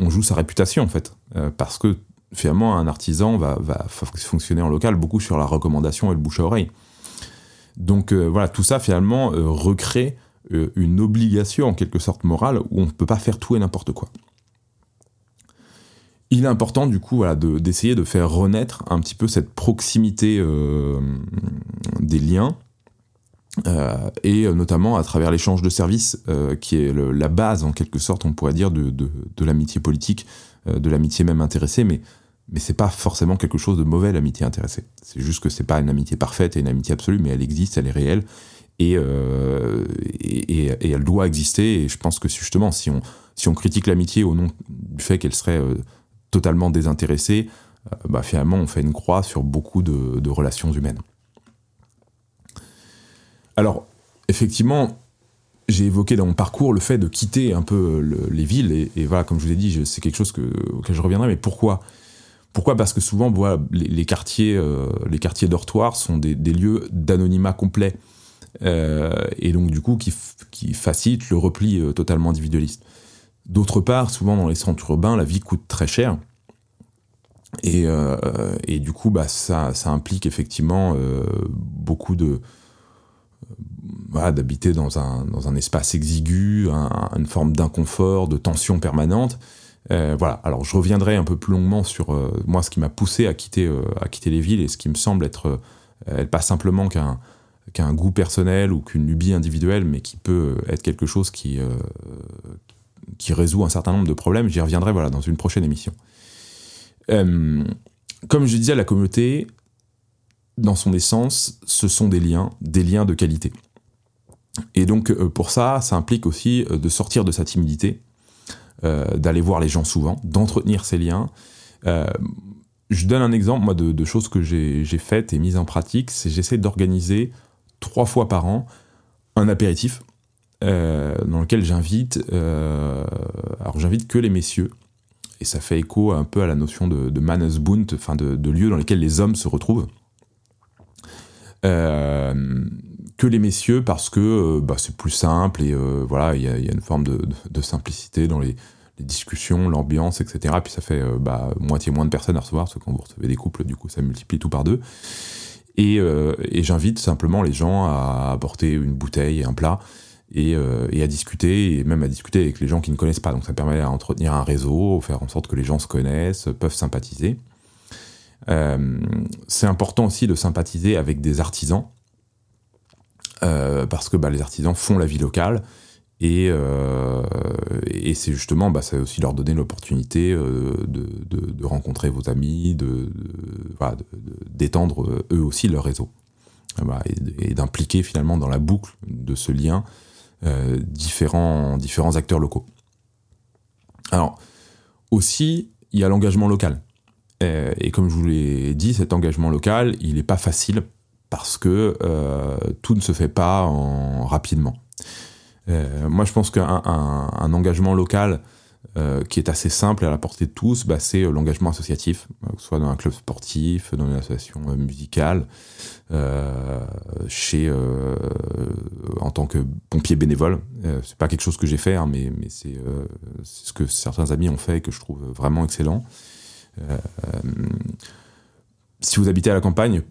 on, joue sa réputation en fait. parce que finalement, un artisan va, fonctionner en local beaucoup sur la recommandation et le bouche à oreille. Donc euh, voilà, tout ça finalement euh, recrée euh, une obligation en quelque sorte morale où on ne peut pas faire tout et n'importe quoi. Il est important du coup voilà, d'essayer de, faire renaître un petit peu cette proximité des liens, et notamment à travers l'échange de services, qui est la base en quelque sorte, on pourrait dire, de, de l'amitié politique, de l'amitié même intéressée, mais mais c'est pas forcément quelque chose de mauvais l'amitié intéressée. C'est juste que c'est pas une amitié parfaite et une amitié absolue, mais elle existe, elle est réelle et, euh, et, elle doit exister. Et je pense que justement, si on, si on critique l'amitié au nom du fait qu'elle serait euh, totalement désintéressée, euh, bah finalement on fait une croix sur beaucoup de, relations humaines. Alors, effectivement, j'ai évoqué dans mon parcours le fait de quitter un peu les villes, et, voilà, comme je vous ai dit, c'est quelque chose que, auquel je reviendrai, mais pourquoi? Pourquoi? Parce que souvent, les, quartiers, euh, les quartiers dortoirs sont des, lieux d'anonymat complet. Euh, et donc, du coup, qui, facilitent le repli euh, totalement individualiste. D'autre part, souvent dans les centres urbains, la vie coûte très cher. Et, du coup, bah, ça, implique effectivement beaucoup de. d'habiter dans un espace exigu, une forme d'inconfort, de tension permanente. Euh, voilà. Alors je reviendrai un peu plus longuement sur euh, moi ce qui m'a poussé à quitter euh, à quitter les villes et ce qui me semble être, pas simplement qu'un goût personnel ou qu'une lubie individuelle, mais qui peut être quelque chose qui qui résout un certain nombre de problèmes. J'y reviendrai voilà dans une prochaine émission. comme je disais, la communauté, dans son essence, ce sont des liens, des liens de qualité. Et donc pour ça, ça implique aussi de sortir de sa timidité d'aller voir les gens souvent, d'entretenir ces liens. Euh, je donne un exemple moi de, choses que j'ai faites et mises en pratique, c'est j'essaie d'organiser trois fois par an un apéritif euh, dans lequel j'invite, alors j'invite que les messieurs, et ça fait écho un peu à la notion de, de enfin de, de lieu dans lequel les hommes se retrouvent. Que les messieurs parce que bah, c'est plus simple et voilà il y, a une forme de, simplicité dans les, discussions, l'ambiance, etc. Puis ça fait euh, bah, moitié moins de personnes à recevoir, parce que quand vous recevez des couples, du coup, ça multiplie tout par deux. Et, euh, j'invite simplement les gens à apporter une bouteille un plat euh, et, à discuter, et même à discuter avec les gens qui ne connaissent pas. Donc ça permet d'entretenir un réseau, faire en sorte que les gens se connaissent, peuvent sympathiser. c'est important aussi de sympathiser avec des artisans, parce que bah, les artisans font la vie locale, euh, et, c'est justement, bah, ça aussi leur donner l'opportunité euh, de, rencontrer vos amis, de, d'étendre euh, eux aussi leur réseau. et, d'impliquer finalement dans la boucle de ce lien différents acteurs locaux. Alors, aussi, il y a l'engagement local. Et, comme je vous l'ai dit, cet engagement local, il n'est pas facile parce que tout ne se fait pas en, rapidement. Euh, moi, je pense qu'un un, engagement local euh, qui est assez simple à la portée de tous, bah, c'est euh, l'engagement associatif, que ce soit dans un club sportif, dans une association musicale, chez, en tant que pompier bénévole. c'est pas quelque chose que j'ai fait, hein, mais c'est ce que certains amis ont fait et que je trouve vraiment excellent. si vous habitez à la campagne,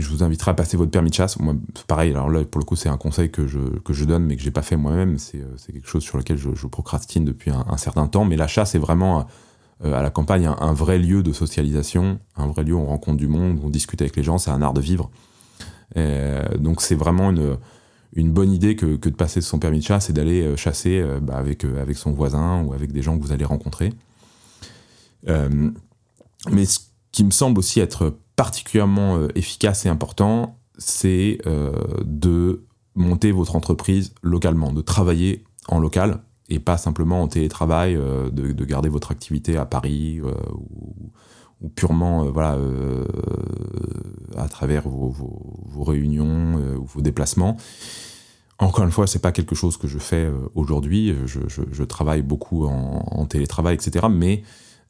je vous inviterai à passer votre permis de chasse. Pareil, alors là, pour le coup, c'est un conseil que je, que je donne, mais que j'ai pas fait moi-même. C'est, euh, quelque chose sur lequel je, procrastine depuis un, certain temps. Mais la chasse est vraiment, euh, à la campagne, un, vrai lieu de socialisation, un vrai lieu où on rencontre du monde, on discute avec les gens. C'est un art de vivre. Euh, donc, c'est vraiment une, une bonne idée que, que, de passer son permis de chasse et d'aller chasser bah, avec, avec son voisin ou avec des gens que vous allez rencontrer. mais ce qui me semble aussi être particulièrement euh, efficace et important, c'est euh, de monter votre entreprise localement, de travailler en local et pas simplement en télétravail, euh, de, garder votre activité à Paris ou purement voilà à travers vos, réunions ou vos déplacements. Encore une fois, c'est pas quelque chose que je fais aujourd'hui. Je, travaille beaucoup en, en, télétravail, etc. Mais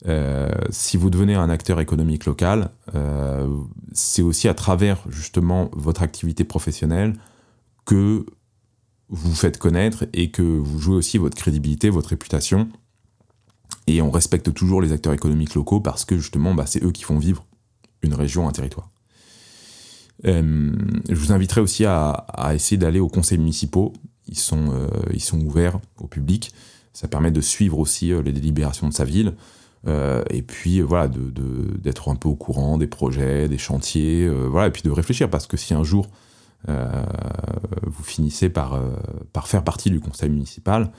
euh, si vous devenez un acteur économique local, euh, c'est aussi à travers justement votre activité professionnelle que vous faites connaître et que vous jouez aussi votre crédibilité, votre réputation. Et on respecte toujours les acteurs économiques locaux parce que justement, bah, c'est eux qui font vivre une région, un territoire. Euh, je vous inviterai aussi à, essayer d'aller aux conseils municipaux. Ils sont, ils sont ouverts au public. Ça permet de suivre aussi les délibérations de sa ville. Euh, et puis voilà, d'être un peu au courant des projets, des chantiers, euh, voilà, et puis de réfléchir parce que si un jour euh, vous finissez par, faire partie du conseil municipal,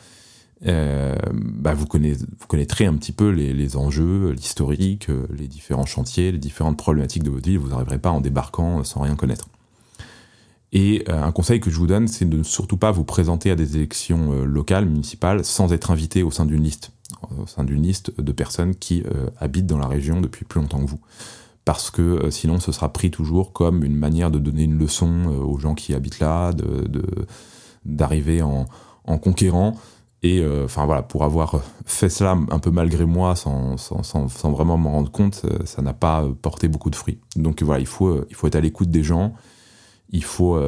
bah vous, connaîtrez un petit peu les, les enjeux, l'historique, les différents chantiers, les différentes problématiques de votre ville. Vous n'arriverez pas en débarquant sans rien connaître. Et un conseil que je vous donne, c'est de ne surtout pas vous présenter à des élections locales, municipales, sans être invité au sein d'une liste au sein d'une liste de personnes qui euh, habitent dans la région depuis plus longtemps que vous. Parce que euh, sinon, ce sera pris toujours comme une manière de donner une leçon euh, aux gens qui habitent là, d'arriver de, en, en, conquérant. Et enfin voilà, pour avoir fait cela un peu malgré moi, sans, sans, sans, vraiment m'en rendre compte, ça n'a pas porté beaucoup de fruits. Donc voilà, il faut, il faut être à l'écoute des gens, il faut,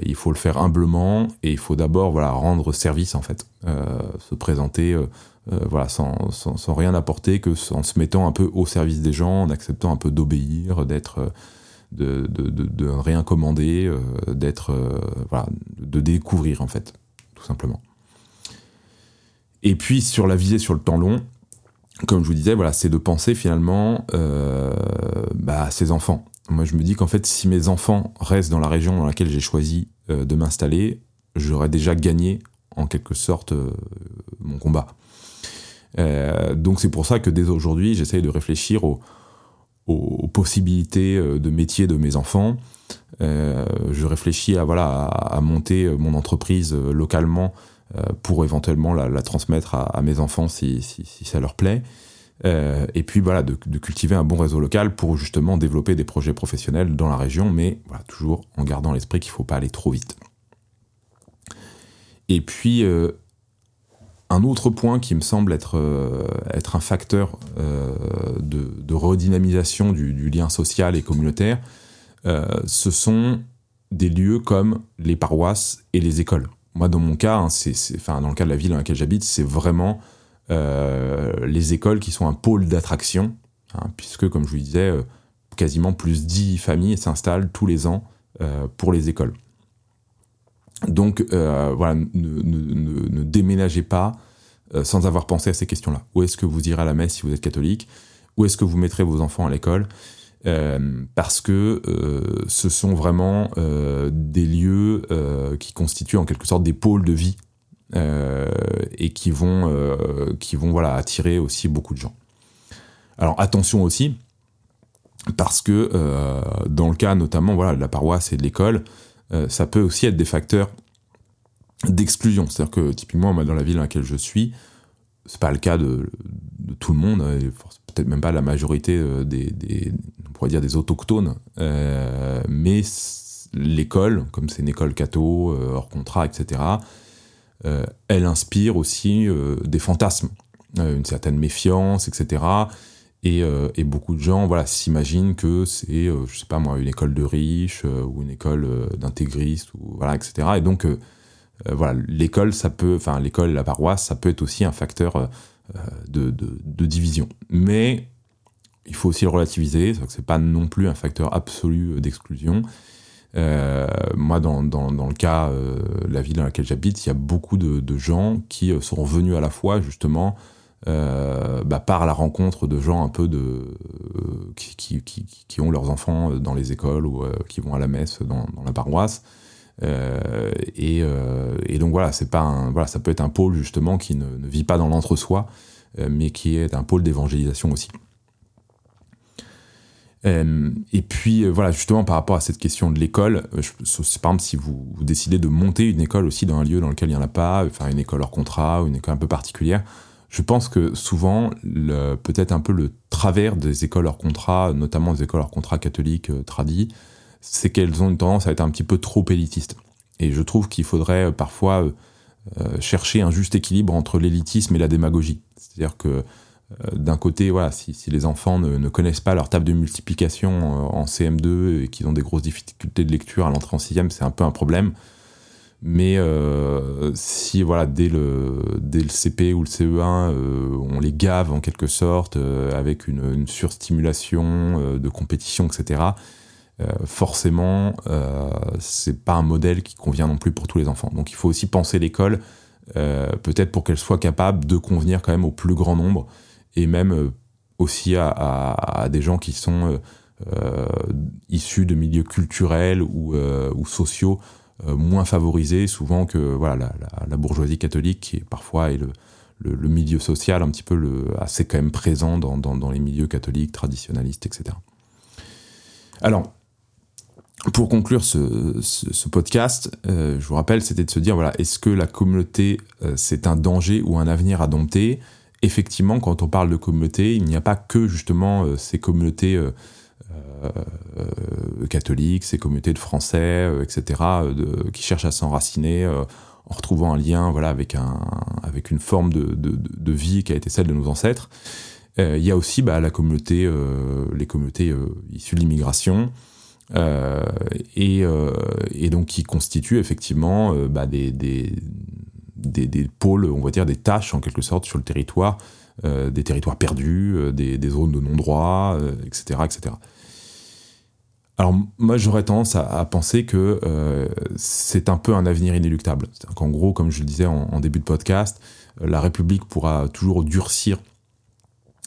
il faut le faire humblement, et il faut d'abord voilà, rendre service en fait, se présenter voilà, sans, sans, rien apporter que en se mettant un peu au service des gens, en acceptant un peu d'obéir, d'être, euh, de, de, de, rien commander, euh, d'être, voilà, de découvrir en fait, tout simplement. Et puis sur la visée sur le temps long, comme je vous disais, voilà, c'est de penser finalement bah, à ses enfants. Moi, je me dis qu'en fait, si mes enfants restent dans la région dans laquelle j'ai choisi de m'installer, j'aurais déjà gagné en quelque sorte mon combat. Euh, donc c'est pour ça que dès aujourd'hui, j'essaye de réfléchir aux, possibilités euh, de métier de mes enfants. Euh, je réfléchis à, voilà, à, monter mon entreprise localement pour éventuellement la, transmettre à, mes enfants si, ça leur plaît. et puis voilà, de, cultiver un bon réseau local pour justement développer des projets professionnels dans la région, mais voilà, toujours en gardant l'esprit qu'il ne faut pas aller trop vite. Et puis, un autre point qui me semble être, euh, un facteur euh, de, redynamisation du, lien social et communautaire, euh, ce sont des lieux comme les paroisses et les écoles. Moi, dans mon cas, hein, c'est, enfin, dans le cas de la ville dans laquelle j'habite, c'est vraiment les écoles qui sont un pôle d'attraction, hein, puisque, comme je vous disais, quasiment plus 10 familles s'installent tous les ans pour les écoles. Donc euh, voilà, ne, déménagez pas euh, sans avoir pensé à ces questions-là. Où est-ce que vous irez à la messe si vous êtes catholique? Où est-ce que vous mettrez vos enfants à l'école? Euh, parce que ce sont vraiment des lieux qui constituent en quelque sorte des pôles de vie et qui vont, qui vont voilà, attirer aussi beaucoup de gens. Alors attention aussi, parce que dans le cas notamment voilà, de la paroisse et de l'école, ça peut aussi être des facteurs d'exclusion. C'est-à-dire que typiquement, dans la ville dans laquelle je suis, c'est pas le cas de, tout le monde, peut-être même pas la majorité euh, des, on pourrait dire des autochtones, euh, mais l'école, comme c'est une école catho, hors contrat, etc., elle inspire aussi des fantasmes, une certaine méfiance, etc. Euh, et, beaucoup de gens voilà, s'imaginent que c'est, euh, je sais pas moi, une école de riches euh, ou une école d'intégristes, ou, voilà, etc. Et donc, voilà, l'école, ça peut, enfin, l'école, la paroisse, ça peut être aussi un facteur de, division. Mais il faut aussi le relativiser, c'est que c'est pas non plus un facteur absolu d'exclusion. moi, dans, dans, le cas la ville dans laquelle j'habite, il y a beaucoup de, de, gens qui sont venus à la fois, justement, euh, bah, par la rencontre de gens un peu de euh, qui, ont leurs enfants dans les écoles ou euh, qui vont à la messe dans, la paroisse. Et, donc voilà, c'est pas voilà, ça peut être un pôle justement qui ne, vit pas dans l'entre-soi, mais qui est un pôle d'évangélisation aussi. et puis voilà, justement par rapport à cette question de l'école, par exemple si vous, vous, décidez de monter une école aussi dans un lieu dans lequel il n'y en a pas, enfin une école hors contrat ou une école un peu particulière, je pense que souvent, peut-être un peu le travers des écoles hors contrat, notamment des écoles hors contrat catholiques euh, tradies, c'est qu'elles ont une tendance à être un petit peu trop élitistes. Et je trouve qu'il faudrait euh, parfois euh, chercher un juste équilibre entre l'élitisme et la démagogie. C'est-à-dire que d'un côté, voilà, si, les enfants ne, connaissent pas leur table de multiplication en CM2 et qu'ils ont des grosses difficultés de lecture à l'entrée en sixième, c'est un peu un problème. Mais euh, si voilà dès le, dès le CP ou le CE1, euh, on les gave en quelque sorte euh, avec une, surstimulation de compétition, etc. forcément, c'est pas un modèle qui convient non plus pour tous les enfants. Donc il faut aussi penser l'école, peut-être pour qu'elle soit capable de convenir quand même au plus grand nombre et même aussi à, à, des gens qui sont issus de milieux culturels ou, ou sociaux moins favorisés souvent que voilà la, bourgeoisie catholique qui parfois est le, milieu social un petit peu assez quand même présent dans, dans, les milieux catholiques traditionnalistes etc. Alors pour conclure ce, ce, podcast, euh, je vous rappelle, c'était de se dire, voilà, est-ce que la communauté, euh, c'est un danger ou un avenir à dompter? Effectivement, quand on parle de communauté, il n'y a pas que justement ces communautés euh, catholiques, ces communautés de Français, euh, etc., de, qui cherchent à s'enraciner euh, en retrouvant un lien voilà, avec, un, avec une forme de, de, vie qui a été celle de nos ancêtres. Il y a aussi bah, la communauté, les communautés issues de l'immigration, et, et, donc qui constituent effectivement bah, des, des, des, des, pôles, on va dire des tâches en quelque sorte sur le territoire, des territoires perdus, des, des zones de non-droit, etc., etc. Alors moi j'aurais tendance à, penser que euh, c'est un peu un avenir inéluctable. En gros, comme je le disais en, début de podcast, euh, la République pourra toujours durcir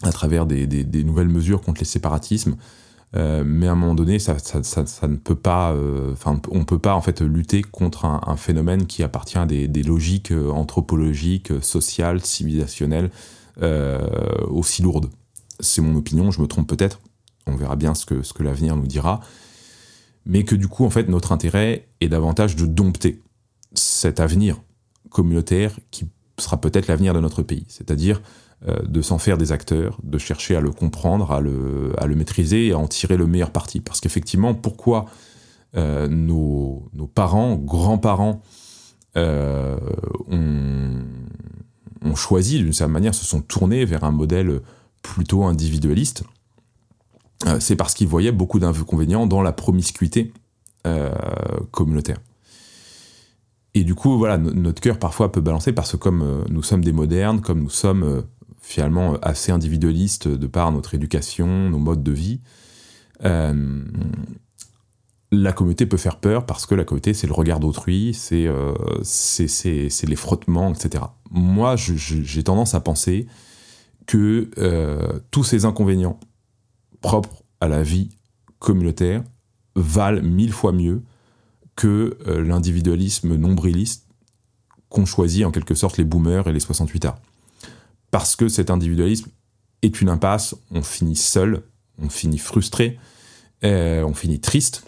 à travers des, nouvelles mesures contre les séparatismes, euh, mais à un moment donné, ça, ne peut pas, enfin on peut pas en fait lutter contre un, phénomène qui appartient à des, logiques anthropologiques, sociales, civilisationnelles aussi lourdes. C'est mon opinion, je me trompe peut-être on verra bien ce que, l'avenir nous dira, mais que du coup, en fait, notre intérêt est davantage de dompter cet avenir communautaire qui sera peut-être l'avenir de notre pays, c'est-à-dire euh, de s'en faire des acteurs, de chercher à le comprendre, à le, maîtriser et à en tirer le meilleur parti. Parce qu'effectivement, pourquoi euh, nos, parents, grands-parents, euh, ont, ont, choisi d'une certaine manière, se sont tournés vers un modèle plutôt individualiste, c'est parce qu'ils voyaient beaucoup d'inconvénients dans la promiscuité euh, communautaire. Et du coup, voilà, notre cœur parfois peut balancer parce que comme euh, nous sommes des modernes, comme nous sommes finalement assez individualistes de par notre éducation, nos modes de vie, la communauté peut faire peur parce que la communauté, c'est le regard d'autrui, c'est les frottements, etc. Moi, j'ai tendance à penser que tous ces inconvénients propres à la vie communautaire valent mille fois mieux que euh, l'individualisme nombriliste qu'ont choisi en quelque sorte les boomers et les 68A. Parce que cet individualisme est une impasse, on finit seul, on finit frustré, euh, on finit triste,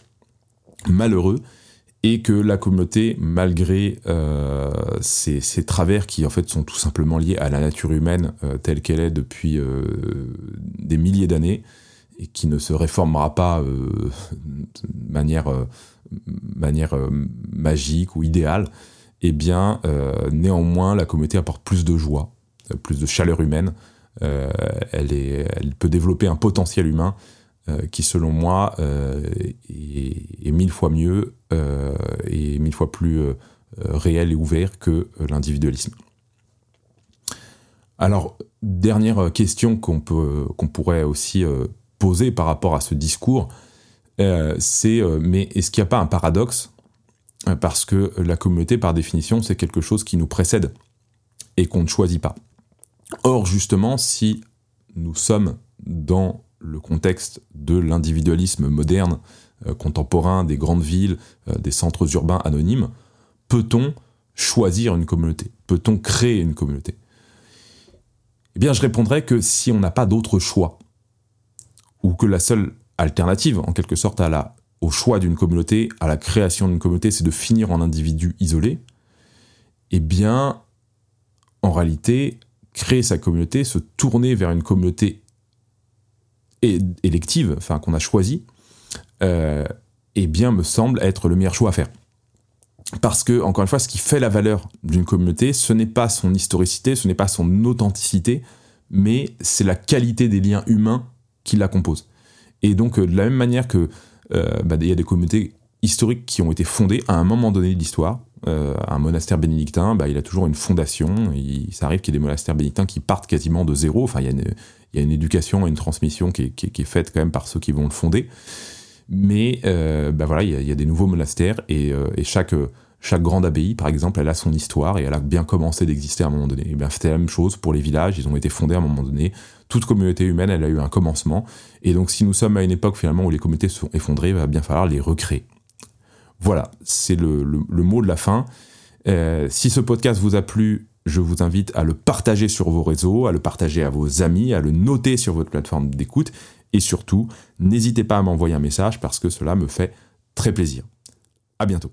malheureux, et que la communauté, malgré euh, ces, travers qui en fait sont tout simplement liés à la nature humaine telle qu'elle est depuis des milliers d'années, et qui ne se réformera pas euh, de manière, euh, manière euh, magique ou idéale, eh bien, néanmoins, la communauté apporte plus de joie, plus de chaleur humaine. elle, est, elle peut développer un potentiel humain qui, selon moi, est, mille fois mieux et mille fois plus réel et ouvert que l'individualisme. Alors, dernière question qu'on pourrait aussi posé par rapport à ce discours, euh, c'est euh, mais est-ce qu'il n'y a pas un paradoxe euh, Parce que la communauté, par définition, c'est quelque chose qui nous précède et qu'on ne choisit pas. Or, justement, si nous sommes dans le contexte de l'individualisme moderne, contemporain, des grandes villes, des centres urbains anonymes, peut-on choisir une communauté? Peut-on créer une communauté? Eh bien, je répondrai que si on n'a pas d'autre choix, ou que la seule alternative, en quelque sorte, au choix d'une communauté, à la création d'une communauté, c'est de finir en individu isolé, eh bien, en réalité, créer sa communauté, se tourner vers une communauté élective, enfin qu'on a choisie, euh, eh bien me semble être le meilleur choix à faire. Parce que, encore une fois, ce qui fait la valeur d'une communauté, ce n'est pas son historicité, ce n'est pas son authenticité, mais c'est la qualité des liens humains qui la composent. Et donc, euh, de la même manière que euh, bah, il y a des communautés historiques qui ont été fondées à un moment donné de l'histoire, euh, un monastère bénédictin, bah, il a toujours une fondation. Il, ça arrive qu'il y ait des monastères bénédictins qui partent quasiment de zéro. Enfin, il y a une, y a une éducation et une transmission qui est, qui, faite quand même par ceux qui vont le fonder. Mais euh, bah voilà, il y, a, des nouveaux monastères et, chaque, chaque grande abbaye, par exemple, elle a son histoire et elle a bien commencé d'exister à un moment donné. Et bien, c'était la même chose pour les villages, ils ont été fondés à un moment donné. Toute communauté humaine, elle a eu un commencement. Et donc, si nous sommes à une époque finalement où les communautés sont effondrées, il va bien falloir les recréer. Voilà, c'est le, le, le, mot de la fin. Euh, si ce podcast vous a plu, je vous invite à le partager sur vos réseaux, à le partager à vos amis, à le noter sur votre plateforme d'écoute. Et surtout, n'hésitez pas à m'envoyer un message parce que cela me fait très plaisir. À bientôt.